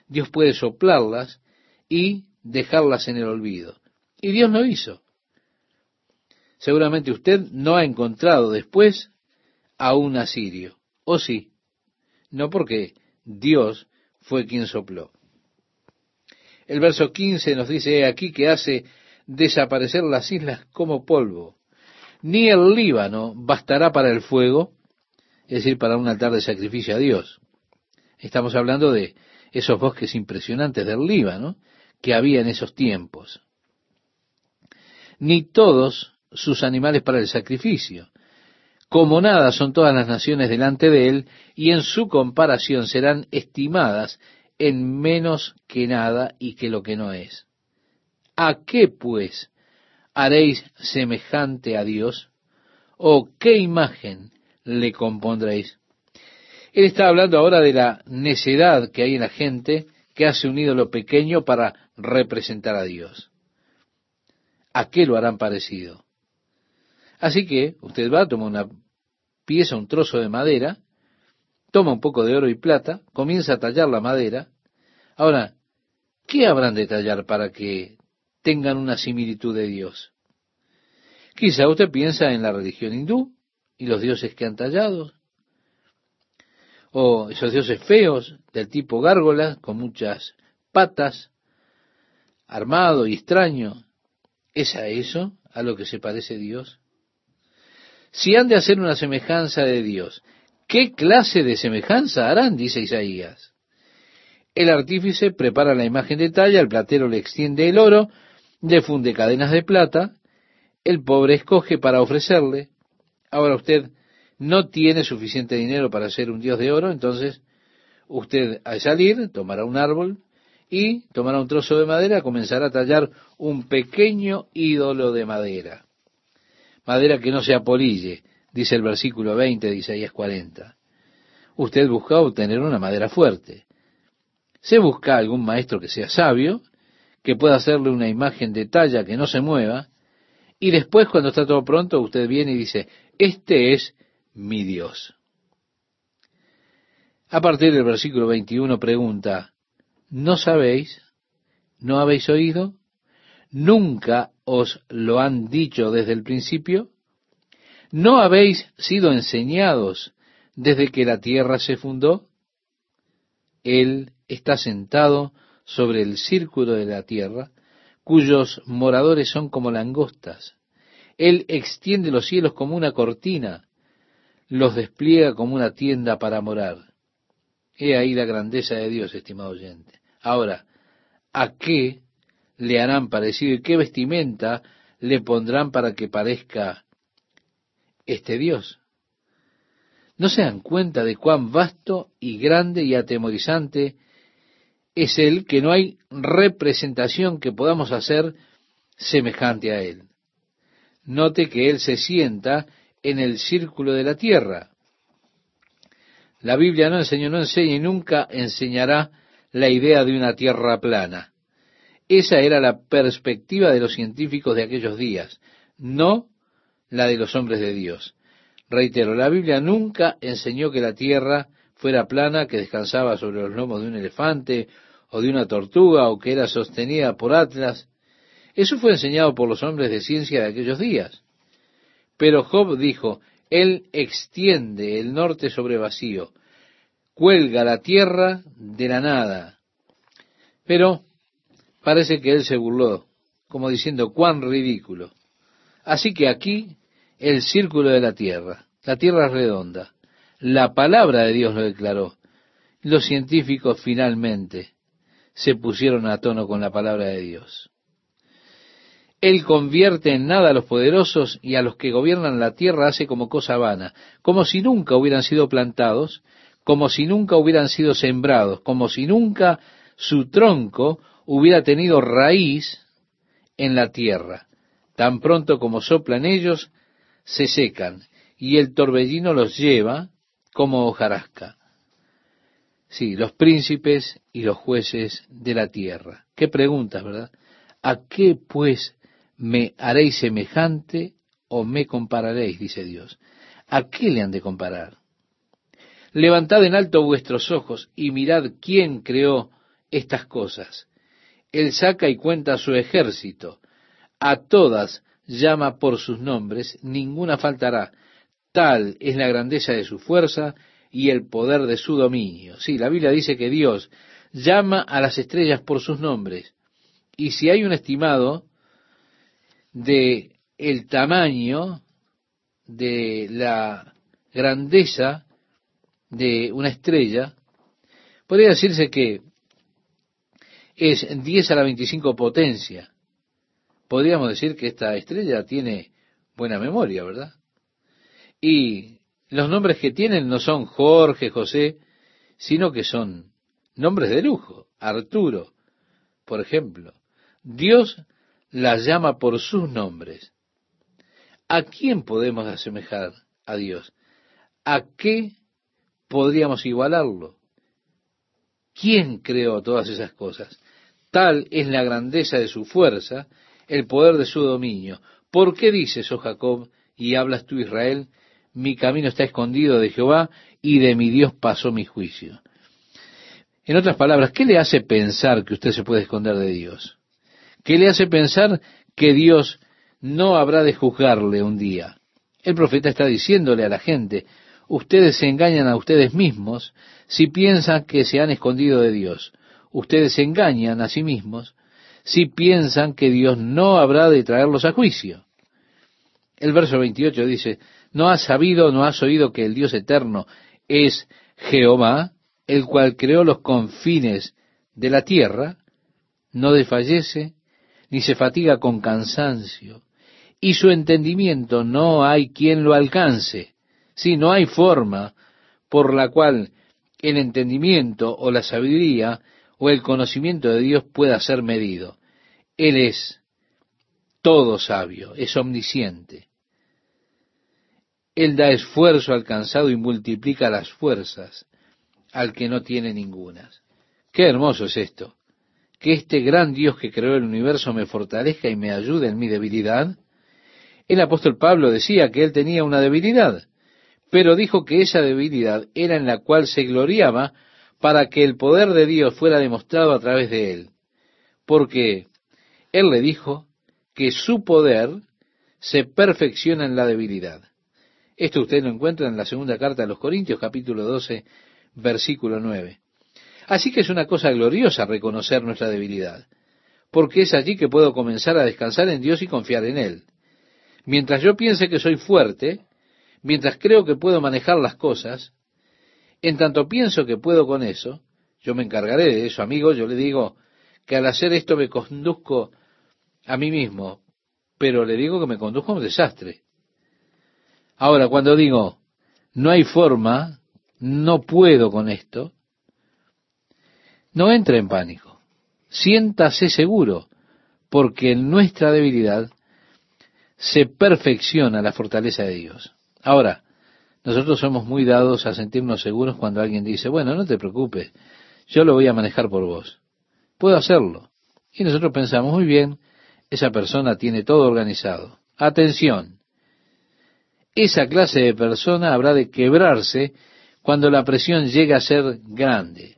Dios puede soplarlas y dejarlas en el olvido. Y Dios lo hizo. Seguramente usted no ha encontrado después a un asirio. ¿O sí? No porque Dios fue quien sopló. El verso 15 nos dice aquí que hace desaparecer las islas como polvo. Ni el Líbano bastará para el fuego, es decir, para un altar de sacrificio a Dios. Estamos hablando de esos bosques impresionantes del Líbano que había en esos tiempos. Ni todos sus animales para el sacrificio. Como nada son todas las naciones delante de él, y en su comparación serán estimadas en menos que nada y que lo que no es. ¿A qué, pues, haréis semejante a Dios? ¿O qué imagen le compondréis? Él está hablando ahora de la necedad que hay en la gente que hace un ídolo pequeño para representar a Dios. ¿A qué lo harán parecido? Así que usted va, toma una pieza, un trozo de madera, toma un poco de oro y plata, comienza a tallar la madera. Ahora, ¿qué habrán de tallar para que tengan una similitud de Dios? Quizá usted piensa en la religión hindú y los dioses que han tallado, o esos dioses feos del tipo gárgolas con muchas patas, armado y extraño. ¿Es a eso a lo que se parece Dios? Si han de hacer una semejanza de Dios, ¿qué clase de semejanza harán? dice Isaías. El artífice prepara la imagen de talla, el platero le extiende el oro, le funde cadenas de plata, el pobre escoge para ofrecerle. Ahora usted no tiene suficiente dinero para ser un dios de oro, entonces usted al salir tomará un árbol y tomará un trozo de madera, comenzará a tallar un pequeño ídolo de madera. Madera que no se apolille, dice el versículo 20 de Isaías 40. Usted busca obtener una madera fuerte. Se busca algún maestro que sea sabio, que pueda hacerle una imagen de talla que no se mueva, y después cuando está todo pronto usted viene y dice, este es mi Dios. A partir del versículo 21 pregunta, ¿no sabéis? ¿No habéis oído? ¿Nunca os lo han dicho desde el principio? ¿No habéis sido enseñados desde que la tierra se fundó? Él está sentado sobre el círculo de la tierra, cuyos moradores son como langostas. Él extiende los cielos como una cortina, los despliega como una tienda para morar. He ahí la grandeza de Dios, estimado oyente. Ahora, ¿a qué le harán parecido y qué vestimenta le pondrán para que parezca este Dios? ¿No se dan cuenta de cuán vasto y grande y atemorizante es el que no hay representación que podamos hacer semejante a Él. Note que Él se sienta en el círculo de la tierra. La Biblia no enseñó, no enseña y nunca enseñará la idea de una tierra plana. Esa era la perspectiva de los científicos de aquellos días, no la de los hombres de Dios. Reitero, la Biblia nunca enseñó que la tierra fuera plana, que descansaba sobre los lomos de un elefante o de una tortuga o que era sostenida por Atlas. Eso fue enseñado por los hombres de ciencia de aquellos días. Pero Job dijo, Él extiende el norte sobre vacío, cuelga la tierra de la nada. Pero parece que Él se burló, como diciendo, cuán ridículo. Así que aquí el círculo de la tierra, la tierra es redonda. La palabra de Dios lo declaró. Los científicos finalmente se pusieron a tono con la palabra de Dios. Él convierte en nada a los poderosos y a los que gobiernan la tierra hace como cosa vana, como si nunca hubieran sido plantados, como si nunca hubieran sido sembrados, como si nunca su tronco hubiera tenido raíz en la tierra. Tan pronto como soplan ellos, se secan, y el torbellino los lleva como hojarasca. Sí, los príncipes y los jueces de la tierra. Qué preguntas, ¿verdad? ¿A qué pues me haréis semejante o me compararéis, dice Dios. ¿A qué le han de comparar? Levantad en alto vuestros ojos y mirad quién creó estas cosas. Él saca y cuenta su ejército. A todas llama por sus nombres, ninguna faltará. Tal es la grandeza de su fuerza y el poder de su dominio. Sí, la Biblia dice que Dios llama a las estrellas por sus nombres. Y si hay un estimado de el tamaño de la grandeza de una estrella, podría decirse que es 10 a la 25 potencia. Podríamos decir que esta estrella tiene buena memoria, ¿verdad? Y los nombres que tienen no son Jorge, José, sino que son nombres de lujo. Arturo, por ejemplo. Dios las llama por sus nombres. ¿A quién podemos asemejar a Dios? ¿A qué podríamos igualarlo? ¿Quién creó todas esas cosas? Tal es la grandeza de su fuerza, el poder de su dominio. ¿Por qué dices, oh Jacob, y hablas tú, Israel, mi camino está escondido de Jehová y de mi Dios pasó mi juicio? En otras palabras, ¿qué le hace pensar que usted se puede esconder de Dios? ¿Qué le hace pensar que Dios no habrá de juzgarle un día. El profeta está diciéndole a la gente, ustedes se engañan a ustedes mismos si piensan que se han escondido de Dios. Ustedes se engañan a sí mismos si piensan que Dios no habrá de traerlos a juicio. El verso 28 dice, ¿no has sabido, no has oído que el Dios eterno es Jehová, el cual creó los confines de la tierra? No desfallece ni se fatiga con cansancio, y su entendimiento no hay quien lo alcance. Si no hay forma por la cual el entendimiento o la sabiduría o el conocimiento de Dios pueda ser medido. Él es todo sabio, es omnisciente. Él da esfuerzo al cansado y multiplica las fuerzas al que no tiene ningunas. Qué hermoso es esto que este gran Dios que creó el universo me fortalezca y me ayude en mi debilidad? El apóstol Pablo decía que él tenía una debilidad, pero dijo que esa debilidad era en la cual se gloriaba para que el poder de Dios fuera demostrado a través de él. Porque él le dijo que su poder se perfecciona en la debilidad. Esto usted lo encuentra en la segunda carta de los Corintios, capítulo 12, versículo 9. Así que es una cosa gloriosa reconocer nuestra debilidad, porque es allí que puedo comenzar a descansar en Dios y confiar en Él. Mientras yo piense que soy fuerte, mientras creo que puedo manejar las cosas, en tanto pienso que puedo con eso, yo me encargaré de eso, amigo, yo le digo que al hacer esto me conduzco a mí mismo, pero le digo que me conduzco a un desastre. Ahora, cuando digo, no hay forma, no puedo con esto, No entre en pánico. Siéntase seguro, porque en nuestra debilidad se perfecciona la fortaleza de Dios. Ahora, nosotros somos muy dados a sentirnos seguros cuando alguien dice, bueno, no te preocupes, yo lo voy a manejar por vos. Puedo hacerlo. Y nosotros pensamos, muy bien, esa persona tiene todo organizado. Atención, esa clase de persona habrá de quebrarse cuando la presión llegue a ser grande.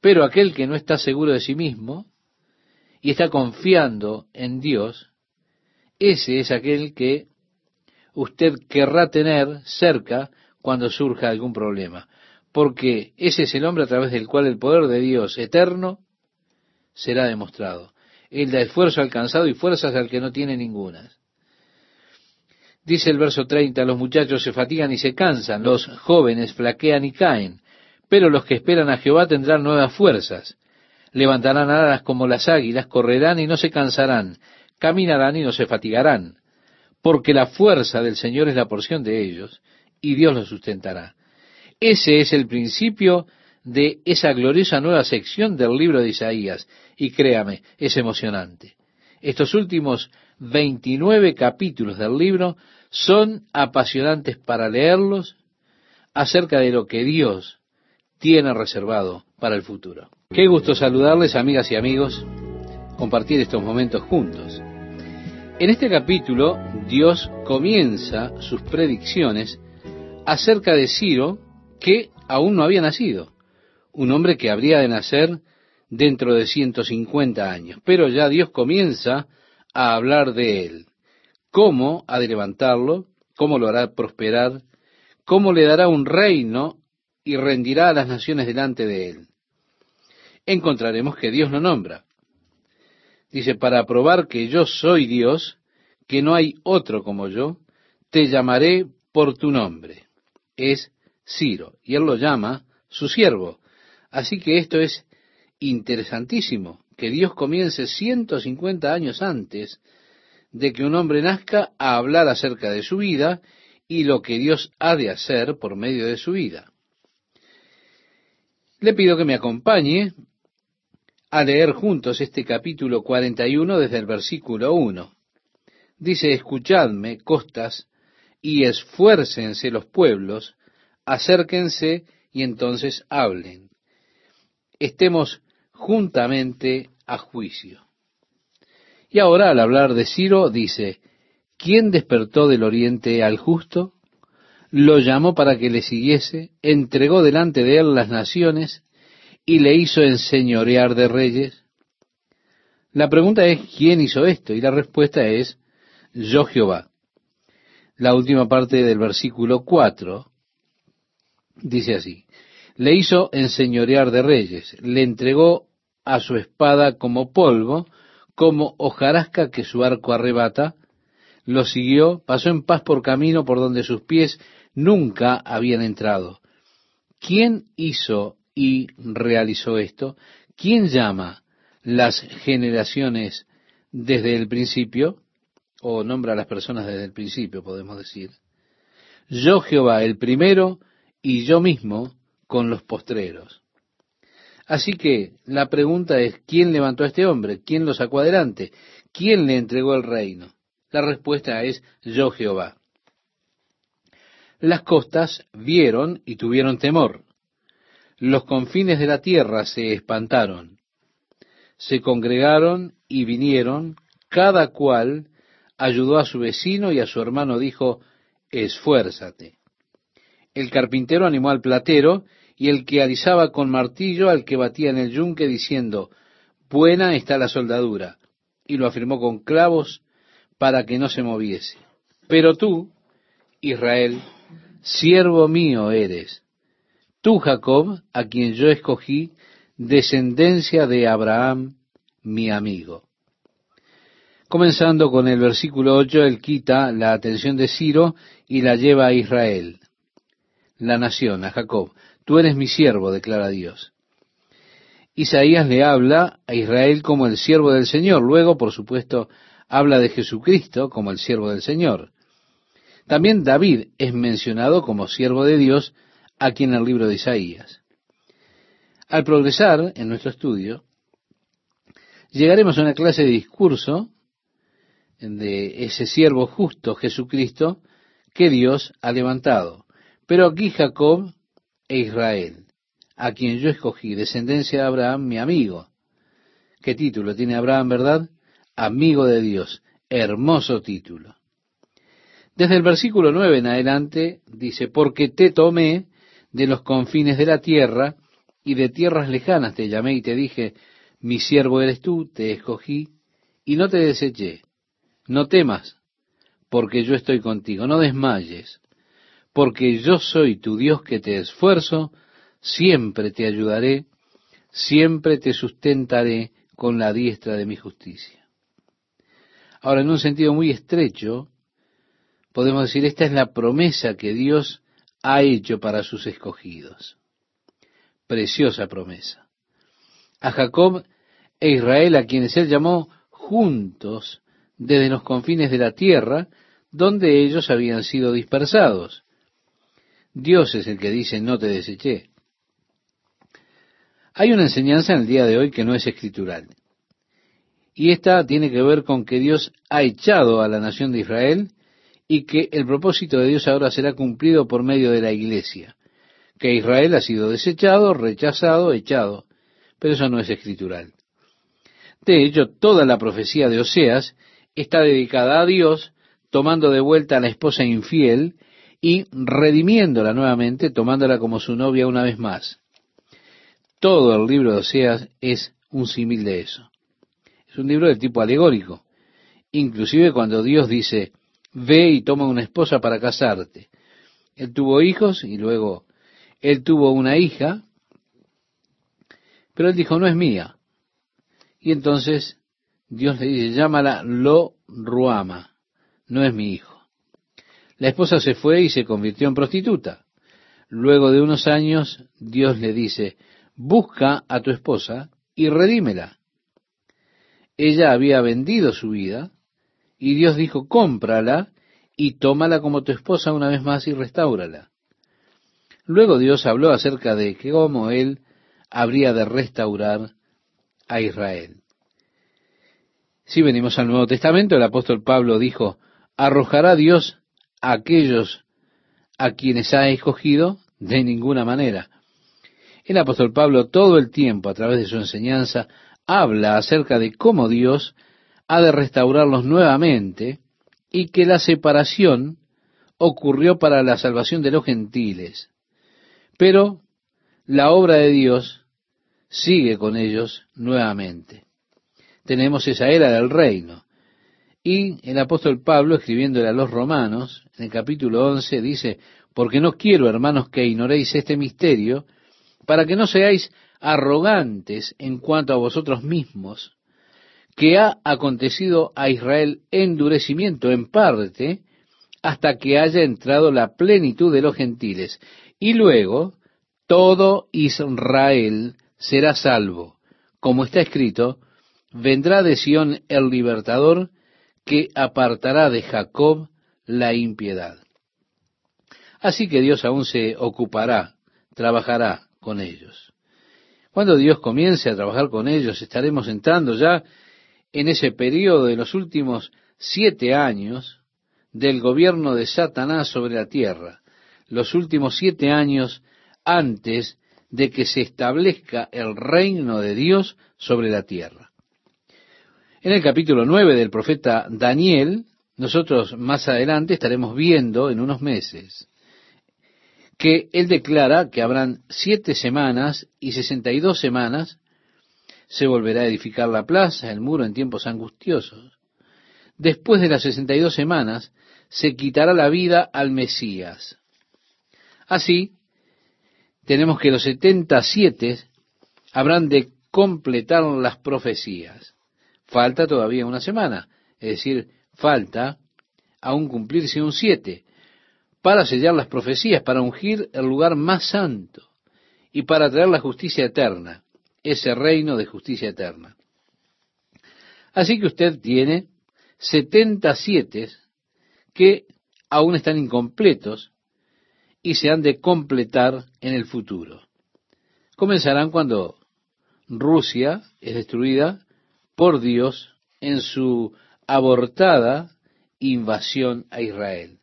Pero aquel que no está seguro de sí mismo y está confiando en Dios, ese es aquel que usted querrá tener cerca cuando surja algún problema, porque ese es el hombre a través del cual el poder de Dios eterno será demostrado. Él da esfuerzo alcanzado y fuerzas al que no tiene ninguna. Dice el verso 30, los muchachos se fatigan y se cansan, los jóvenes flaquean y caen, pero los que esperan a Jehová tendrán nuevas fuerzas. Levantarán alas como las águilas, correrán y no se cansarán, caminarán y no se fatigarán, porque la fuerza del Señor es la porción de ellos, y Dios los sustentará. Ese es el principio de esa gloriosa nueva sección del libro de Isaías, y créame, es emocionante. Estos últimos 29 capítulos del libro son apasionantes para leerlos acerca de lo que Dios tiene reservado para el futuro. Qué gusto saludarles, amigas y amigos, compartir estos momentos juntos. En este capítulo, Dios comienza sus predicciones acerca de Ciro, que aún no había nacido, un hombre que habría de nacer dentro de 150 años. Pero ya Dios comienza a hablar de él, cómo ha de levantarlo, cómo lo hará prosperar, cómo le dará un reino y rendirá a las naciones delante de él. Encontraremos que Dios lo nombra. Dice, para probar que yo soy Dios, que no hay otro como yo, te llamaré por tu nombre. Es Ciro. Y él lo llama su siervo. Así que esto es interesantísimo, que Dios comience 150 años antes de que un hombre nazca a hablar acerca de su vida y lo que Dios ha de hacer por medio de su vida. Le pido que me acompañe a leer juntos este capítulo 41 desde el versículo 1. Dice, escuchadme, costas, y esfuércense los pueblos, acérquense y entonces hablen. Estemos juntamente a juicio. Y ahora al hablar de Ciro dice, ¿quién despertó del oriente al justo? Lo llamó para que le siguiese, entregó delante de él las naciones, y le hizo enseñorear de reyes? La pregunta es, ¿quién hizo esto? Y la respuesta es, yo Jehová. La última parte del versículo 4 dice así, le hizo enseñorear de reyes, le entregó a su espada como polvo, como hojarasca que su arco arrebata, lo siguió, pasó en paz por camino por donde sus pies nunca habían entrado. ¿Quién hizo y realizó esto? ¿Quién llama las generaciones desde el principio? O nombra a las personas desde el principio, podemos decir. Yo Jehová, el primero, y yo mismo con los postreros. Así que la pregunta es, ¿quién levantó a este hombre? ¿Quién lo sacó adelante? ¿Quién le entregó el reino? La respuesta es, yo Jehová. Las costas vieron y tuvieron temor los confines de la tierra se espantaron, se congregaron y vinieron, cada cual ayudó a su vecino y a su hermano dijo, esfuérzate. El carpintero animó al platero y el que alisaba con martillo al que batía en el yunque diciendo, buena está la soldadura, y lo afirmó con clavos para que no se moviese. Pero tú, Israel, siervo mío eres, tú Jacob, a quien yo escogí, descendencia de Abraham, mi amigo. Comenzando con el versículo 8, él quita la atención de Ciro y la lleva a Israel, la nación, a Jacob. Tú eres mi siervo, declara Dios. Isaías le habla a Israel como el siervo del Señor. Luego, por supuesto, habla de Jesucristo como el siervo del Señor. También David es mencionado como siervo de Dios aquí en el libro de Isaías. Al progresar en nuestro estudio, llegaremos a una clase de discurso de ese siervo justo Jesucristo que Dios ha levantado. Pero aquí Jacob e Israel, a quien yo escogí, descendencia de Abraham, mi amigo. ¿Qué título tiene Abraham, verdad? Amigo de Dios. Hermoso título. Desde el versículo 9 en adelante dice, porque te tomé de los confines de la tierra y de tierras lejanas te llamé y te dije, mi siervo eres tú, te escogí y no te deseché. No temas, porque yo estoy contigo. No desmayes, porque yo soy tu Dios que te esfuerzo, siempre te ayudaré, siempre te sustentaré con la diestra de mi justicia. Ahora, en un sentido muy estrecho, podemos decir, esta es la promesa que Dios ha hecho para sus escogidos. Preciosa promesa. A Jacob e Israel, a quienes él llamó juntos desde los confines de la tierra, donde ellos habían sido dispersados. Dios es el que dice, no te deseché. Hay una enseñanza en el día de hoy que no es escritural. Y esta tiene que ver con que Dios ha echado a la nación de Israel y que el propósito de Dios ahora será cumplido por medio de la iglesia. Que Israel ha sido desechado, rechazado, echado. Pero eso no es escritural. De hecho, toda la profecía de Oseas está dedicada a Dios tomando de vuelta a la esposa infiel y redimiéndola nuevamente, tomándola como su novia una vez más. Todo el libro de Oseas es un símil de eso. Es un libro de tipo alegórico. Inclusive cuando Dios dice, ve y toma una esposa para casarte. Él tuvo hijos y luego él tuvo una hija, pero él dijo, no es mía. Y entonces Dios le dice, llámala Lo Ruama, no es mi hijo. La esposa se fue y se convirtió en prostituta. Luego de unos años, Dios le dice, busca a tu esposa y redímela. Ella había vendido su vida y Dios dijo, cómprala y tómala como tu esposa una vez más y restáurala. Luego Dios habló acerca de cómo Él habría de restaurar a Israel. Si venimos al Nuevo Testamento, el apóstol Pablo dijo, ¿arrojará Dios a aquellos a quienes ha escogido? De ninguna manera. El apóstol Pablo todo el tiempo, a través de su enseñanza, habla acerca de cómo Dios ha de restaurarlos nuevamente y que la separación ocurrió para la salvación de los gentiles. Pero la obra de Dios sigue con ellos nuevamente. Tenemos esa era del reino. Y el apóstol Pablo, escribiéndole a los romanos, en el capítulo 11, dice, porque no quiero, hermanos, que ignoréis este misterio, para que no seáis arrogantes en cuanto a vosotros mismos, que ha acontecido a Israel endurecimiento en parte hasta que haya entrado la plenitud de los gentiles. Y luego todo Israel será salvo. Como está escrito, vendrá de Sión el libertador que apartará de Jacob la impiedad. Así que Dios aún se ocupará, trabajará con ellos. Cuando Dios comience a trabajar con ellos, estaremos entrando ya en ese periodo de los últimos siete años del gobierno de Satanás sobre la tierra, los últimos siete años antes de que se establezca el reino de Dios sobre la tierra. En el capítulo nueve del profeta Daniel, nosotros más adelante estaremos viendo en unos meses que él declara que habrán siete semanas y sesenta y dos semanas se volverá a edificar la plaza, el muro en tiempos angustiosos. Después de las sesenta y dos semanas, se quitará la vida al Mesías. Así, tenemos que los setenta siete habrán de completar las profecías. Falta todavía una semana, es decir, falta aún cumplirse un siete, para sellar las profecías, para ungir el lugar más santo y para traer la justicia eterna ese reino de justicia eterna. Así que usted tiene 77 que aún están incompletos y se han de completar en el futuro. comenzarán cuando Rusia es destruida por Dios en su abortada invasión a Israel.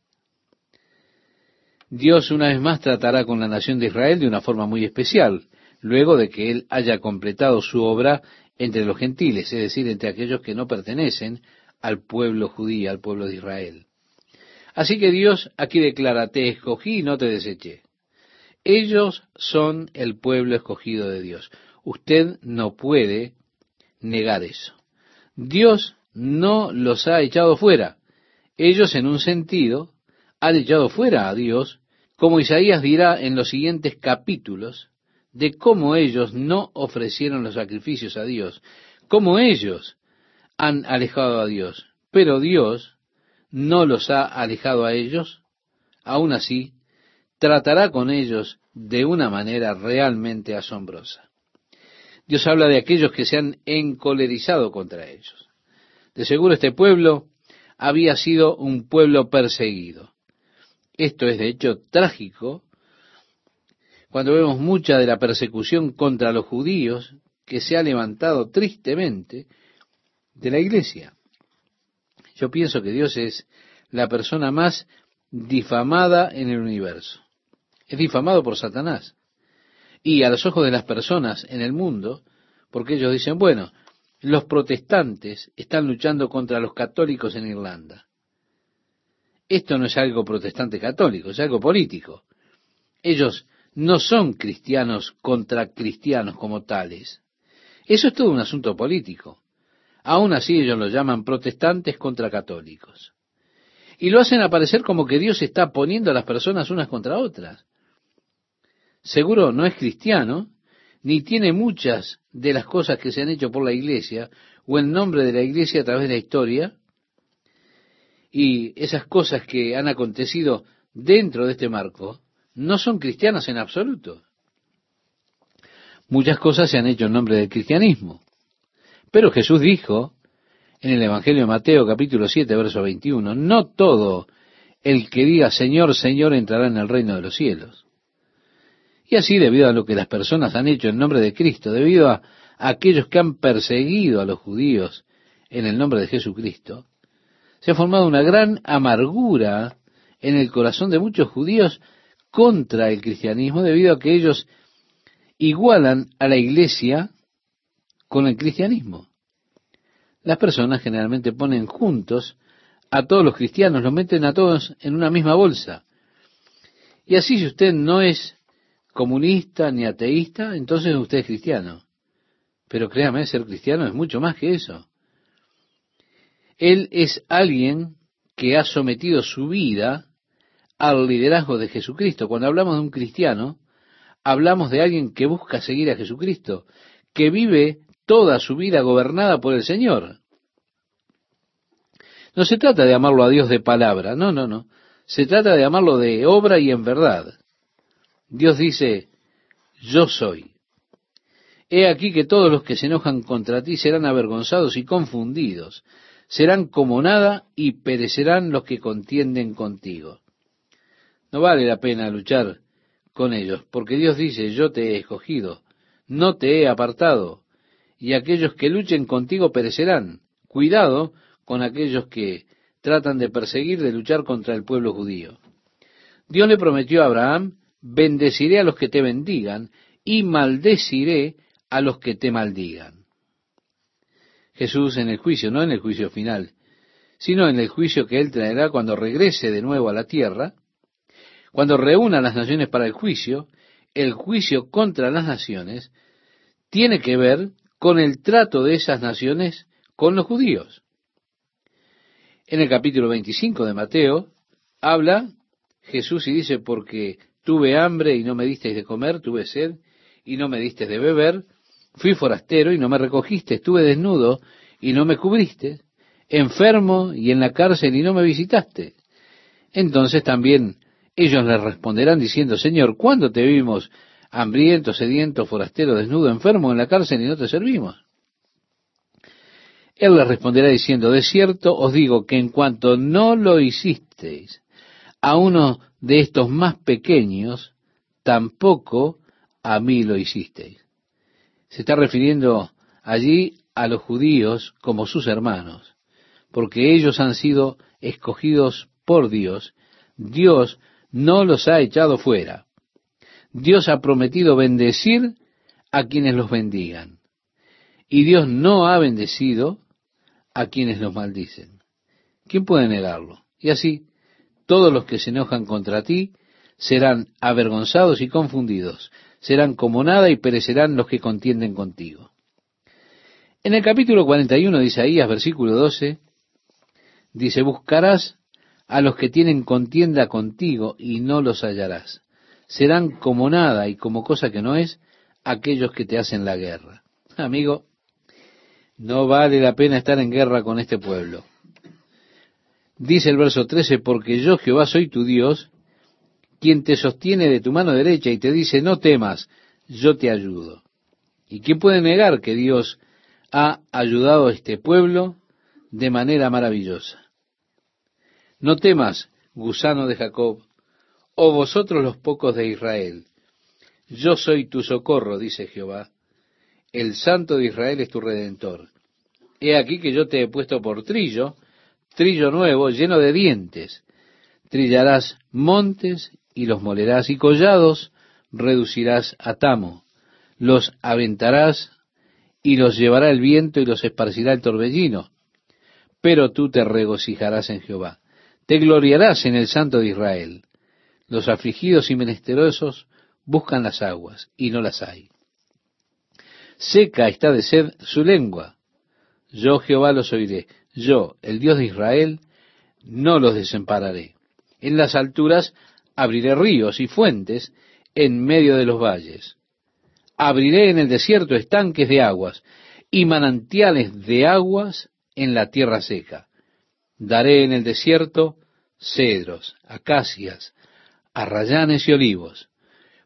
Dios una vez más tratará con la nación de Israel de una forma muy especial, luego de que Él haya completado su obra entre los gentiles, es decir, entre aquellos que no pertenecen al pueblo judío, al pueblo de Israel. Así que Dios aquí declara, te escogí y no te deseché. Ellos son el pueblo escogido de Dios. Usted no puede negar eso. Dios no los ha echado fuera. Ellos, en un sentido, han echado fuera a Dios, como Isaías dirá en los siguientes capítulos, de cómo ellos no ofrecieron los sacrificios a Dios, cómo ellos han alejado a Dios. Pero Dios no los ha alejado a ellos, aún así, tratará con ellos de una manera realmente asombrosa. Dios habla de aquellos que se han encolerizado contra ellos. De seguro este pueblo había sido un pueblo perseguido. Esto es de hecho trágico cuando vemos mucha de la persecución contra los judíos que se ha levantado tristemente de la iglesia. Yo pienso que Dios es la persona más difamada en el universo. Es difamado por Satanás y a los ojos de las personas en el mundo, porque ellos dicen, bueno, los protestantes están luchando contra los católicos en Irlanda. Esto no es algo protestante católico, es algo político. Ellos no son cristianos contra cristianos como tales. Eso es todo un asunto político. Aún así ellos lo llaman protestantes contra católicos. Y lo hacen aparecer como que Dios está poniendo a las personas unas contra otras seguro no es cristiano, ni tiene muchas de las cosas que se han hecho por la iglesia o el nombre de la iglesia a través de la historia, y esas cosas que han acontecido dentro de este marco no son cristianas en absoluto. Muchas cosas se han hecho en nombre del cristianismo. Pero Jesús dijo en el Evangelio de Mateo capítulo 7, verso 21, no todo el que diga Señor, Señor entrará en el reino de los cielos y así, debido a lo que las personas han hecho en nombre de Cristo, debido a, aquellos que han perseguido a los judíos en el nombre de Jesucristo, se ha formado una gran amargura en el corazón de muchos judíos contra el cristianismo, debido a que ellos igualan a la iglesia con el cristianismo. Las personas generalmente ponen juntos a todos los cristianos, los meten a todos en una misma bolsa. Y así si usted no es comunista ni ateísta, entonces usted es cristiano. Pero créame, ser cristiano es mucho más que eso. Él es alguien que ha sometido su vida al liderazgo de Jesucristo. Cuando hablamos de un cristiano, hablamos de alguien que busca seguir a Jesucristo, que vive toda su vida gobernada por el Señor. No se trata de amarlo a Dios de palabra, no, no, no. Se trata de amarlo de obra y en verdad. Dios dice, yo soy. He aquí que todos los que se enojan contra ti serán avergonzados y confundidos, serán como nada y perecerán los que contienden contigo. No vale la pena luchar con ellos, porque Dios dice, yo te he escogido, no te he apartado, y aquellos que luchen contigo perecerán. Cuidado con aquellos que tratan de perseguir, de luchar contra el pueblo judío. Dios le prometió a Abraham bendeciré a los que te bendigan y maldeciré a los que te maldigan. Jesús en el juicio, no en el juicio final, sino en el juicio que Él traerá cuando regrese de nuevo a la tierra, cuando reúna las naciones para el juicio, el juicio contra las naciones tiene que ver con el trato de esas naciones con los judíos. En el capítulo 25 de Mateo habla Jesús y dice, porque Tuve hambre y no me disteis de comer, tuve sed y no me disteis de beber, fui forastero y no me recogiste, estuve desnudo y no me cubriste, enfermo y en la cárcel y no me visitaste. Entonces también ellos le responderán diciendo, Señor, ¿cuándo te vimos hambriento, sediento, forastero, desnudo, enfermo en la cárcel y no te servimos? Él les responderá diciendo, de cierto os digo que en cuanto no lo hicisteis a uno de estos más pequeños, tampoco a mí lo hicisteis. Se está refiriendo allí a los judíos como sus hermanos, porque ellos han sido escogidos por Dios. Dios no los ha echado fuera. Dios ha prometido bendecir a quienes los bendigan. Y Dios no ha bendecido a quienes los maldicen. ¿Quién puede negarlo? Y así, todos los que se enojan contra ti serán avergonzados y confundidos, serán como nada y perecerán los que contienden contigo. En el capítulo 41 de Isaías, versículo 12, dice, buscarás a los que tienen contienda contigo y no los hallarás. Serán como nada y como cosa que no es aquellos que te hacen la guerra. Amigo, no vale la pena estar en guerra con este pueblo. Dice el verso 13, porque yo Jehová soy tu Dios, quien te sostiene de tu mano derecha y te dice, no temas, yo te ayudo. ¿Y quién puede negar que Dios ha ayudado a este pueblo de manera maravillosa? No temas, gusano de Jacob, o vosotros los pocos de Israel. Yo soy tu socorro, dice Jehová. El Santo de Israel es tu redentor. He aquí que yo te he puesto por trillo, trillo nuevo, lleno de dientes. Trillarás montes y los molerás, y collados reducirás a tamo. Los aventarás y los llevará el viento y los esparcirá el torbellino. Pero tú te regocijarás en Jehová. Te gloriarás en el Santo de Israel. Los afligidos y menesterosos buscan las aguas, y no las hay. Seca está de sed su lengua. Yo Jehová los oiré. Yo, el Dios de Israel, no los desampararé. En las alturas abriré ríos y fuentes en medio de los valles. Abriré en el desierto estanques de aguas y manantiales de aguas en la tierra seca. Daré en el desierto cedros, acacias, arrayanes y olivos.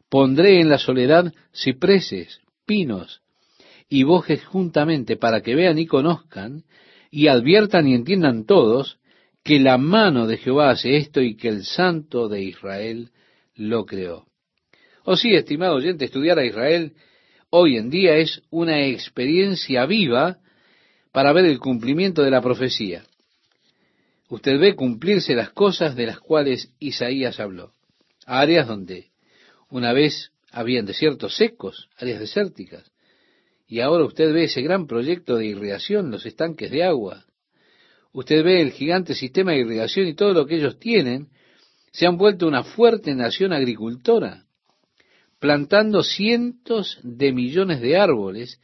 Pondré en la soledad cipreses, pinos y bojes juntamente para que vean y conozcan y adviertan y entiendan todos que la mano de Jehová hace esto y que el Santo de Israel lo creó. O oh, sí, estimado oyente, estudiar a Israel hoy en día es una experiencia viva para ver el cumplimiento de la profecía. Usted ve cumplirse las cosas de las cuales Isaías habló. Áreas donde una vez habían desiertos secos, áreas desérticas, y ahora usted ve ese gran proyecto de irrigación, los estanques de agua, Usted ve el gigante sistema de irrigación y todo lo que ellos tienen, se han vuelto una fuerte nación agricultora, plantando cientos de millones de árboles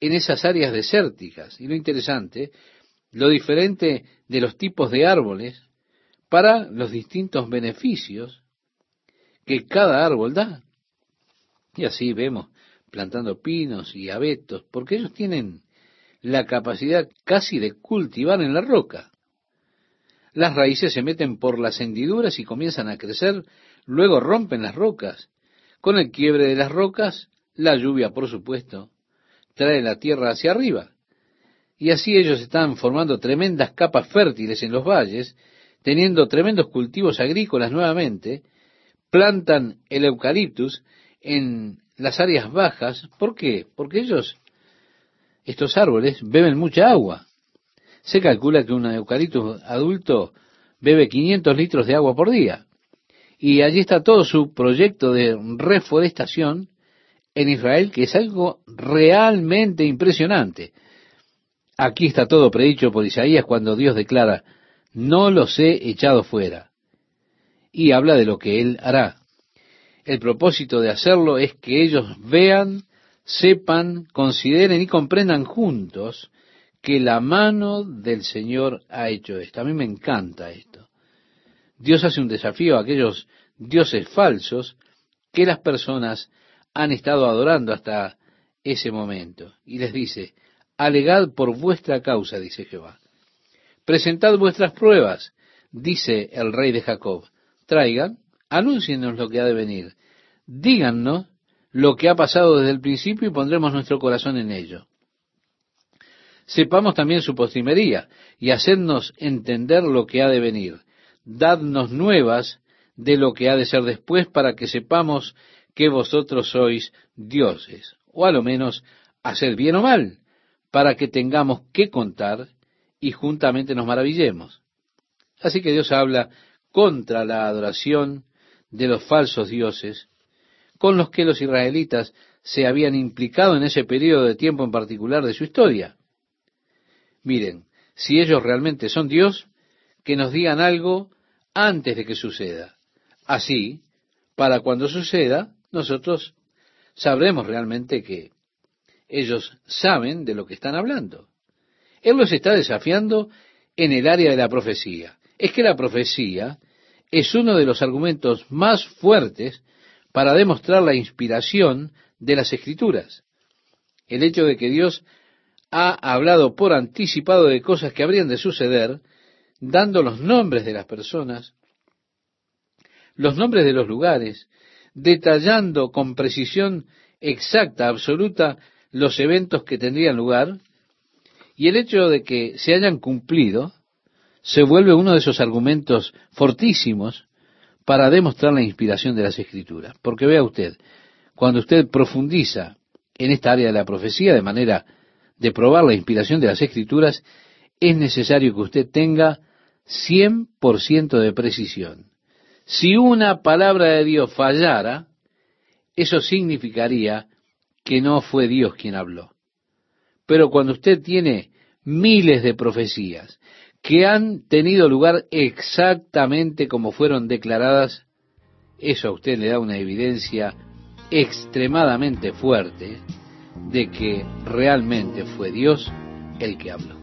en esas áreas desérticas. Y lo interesante, lo diferente de los tipos de árboles para los distintos beneficios que cada árbol da. Y así vemos plantando pinos y abetos, porque ellos tienen la capacidad casi de cultivar en la roca. Las raíces se meten por las hendiduras y comienzan a crecer, luego rompen las rocas. Con el quiebre de las rocas, la lluvia, por supuesto, trae la tierra hacia arriba. Y así ellos están formando tremendas capas fértiles en los valles, teniendo tremendos cultivos agrícolas nuevamente, plantan el eucaliptus en las áreas bajas. ¿Por qué? Porque ellos estos árboles beben mucha agua. Se calcula que un eucalipto adulto bebe 500 litros de agua por día. Y allí está todo su proyecto de reforestación en Israel, que es algo realmente impresionante. Aquí está todo predicho por Isaías cuando Dios declara, no los he echado fuera. Y habla de lo que Él hará. El propósito de hacerlo es que ellos vean sepan, consideren y comprendan juntos que la mano del Señor ha hecho esto. A mí me encanta esto. Dios hace un desafío a aquellos dioses falsos que las personas han estado adorando hasta ese momento. Y les dice, alegad por vuestra causa, dice Jehová. Presentad vuestras pruebas, dice el rey de Jacob. Traigan, anúncienos lo que ha de venir. Díganos lo que ha pasado desde el principio y pondremos nuestro corazón en ello. Sepamos también su postrimería y hacernos entender lo que ha de venir. Dadnos nuevas de lo que ha de ser después para que sepamos que vosotros sois dioses, o a lo menos hacer bien o mal, para que tengamos que contar y juntamente nos maravillemos. Así que Dios habla contra la adoración de los falsos dioses con los que los israelitas se habían implicado en ese periodo de tiempo en particular de su historia. Miren, si ellos realmente son Dios, que nos digan algo antes de que suceda. Así, para cuando suceda, nosotros sabremos realmente que ellos saben de lo que están hablando. Él los está desafiando en el área de la profecía. Es que la profecía es uno de los argumentos más fuertes para demostrar la inspiración de las escrituras. El hecho de que Dios ha hablado por anticipado de cosas que habrían de suceder, dando los nombres de las personas, los nombres de los lugares, detallando con precisión exacta, absoluta, los eventos que tendrían lugar, y el hecho de que se hayan cumplido, se vuelve uno de esos argumentos fortísimos para demostrar la inspiración de las escrituras. Porque vea usted, cuando usted profundiza en esta área de la profecía de manera de probar la inspiración de las escrituras, es necesario que usted tenga 100% de precisión. Si una palabra de Dios fallara, eso significaría que no fue Dios quien habló. Pero cuando usted tiene miles de profecías que han tenido lugar exactamente como fueron declaradas, eso a usted le da una evidencia extremadamente fuerte de que realmente fue Dios el que habló.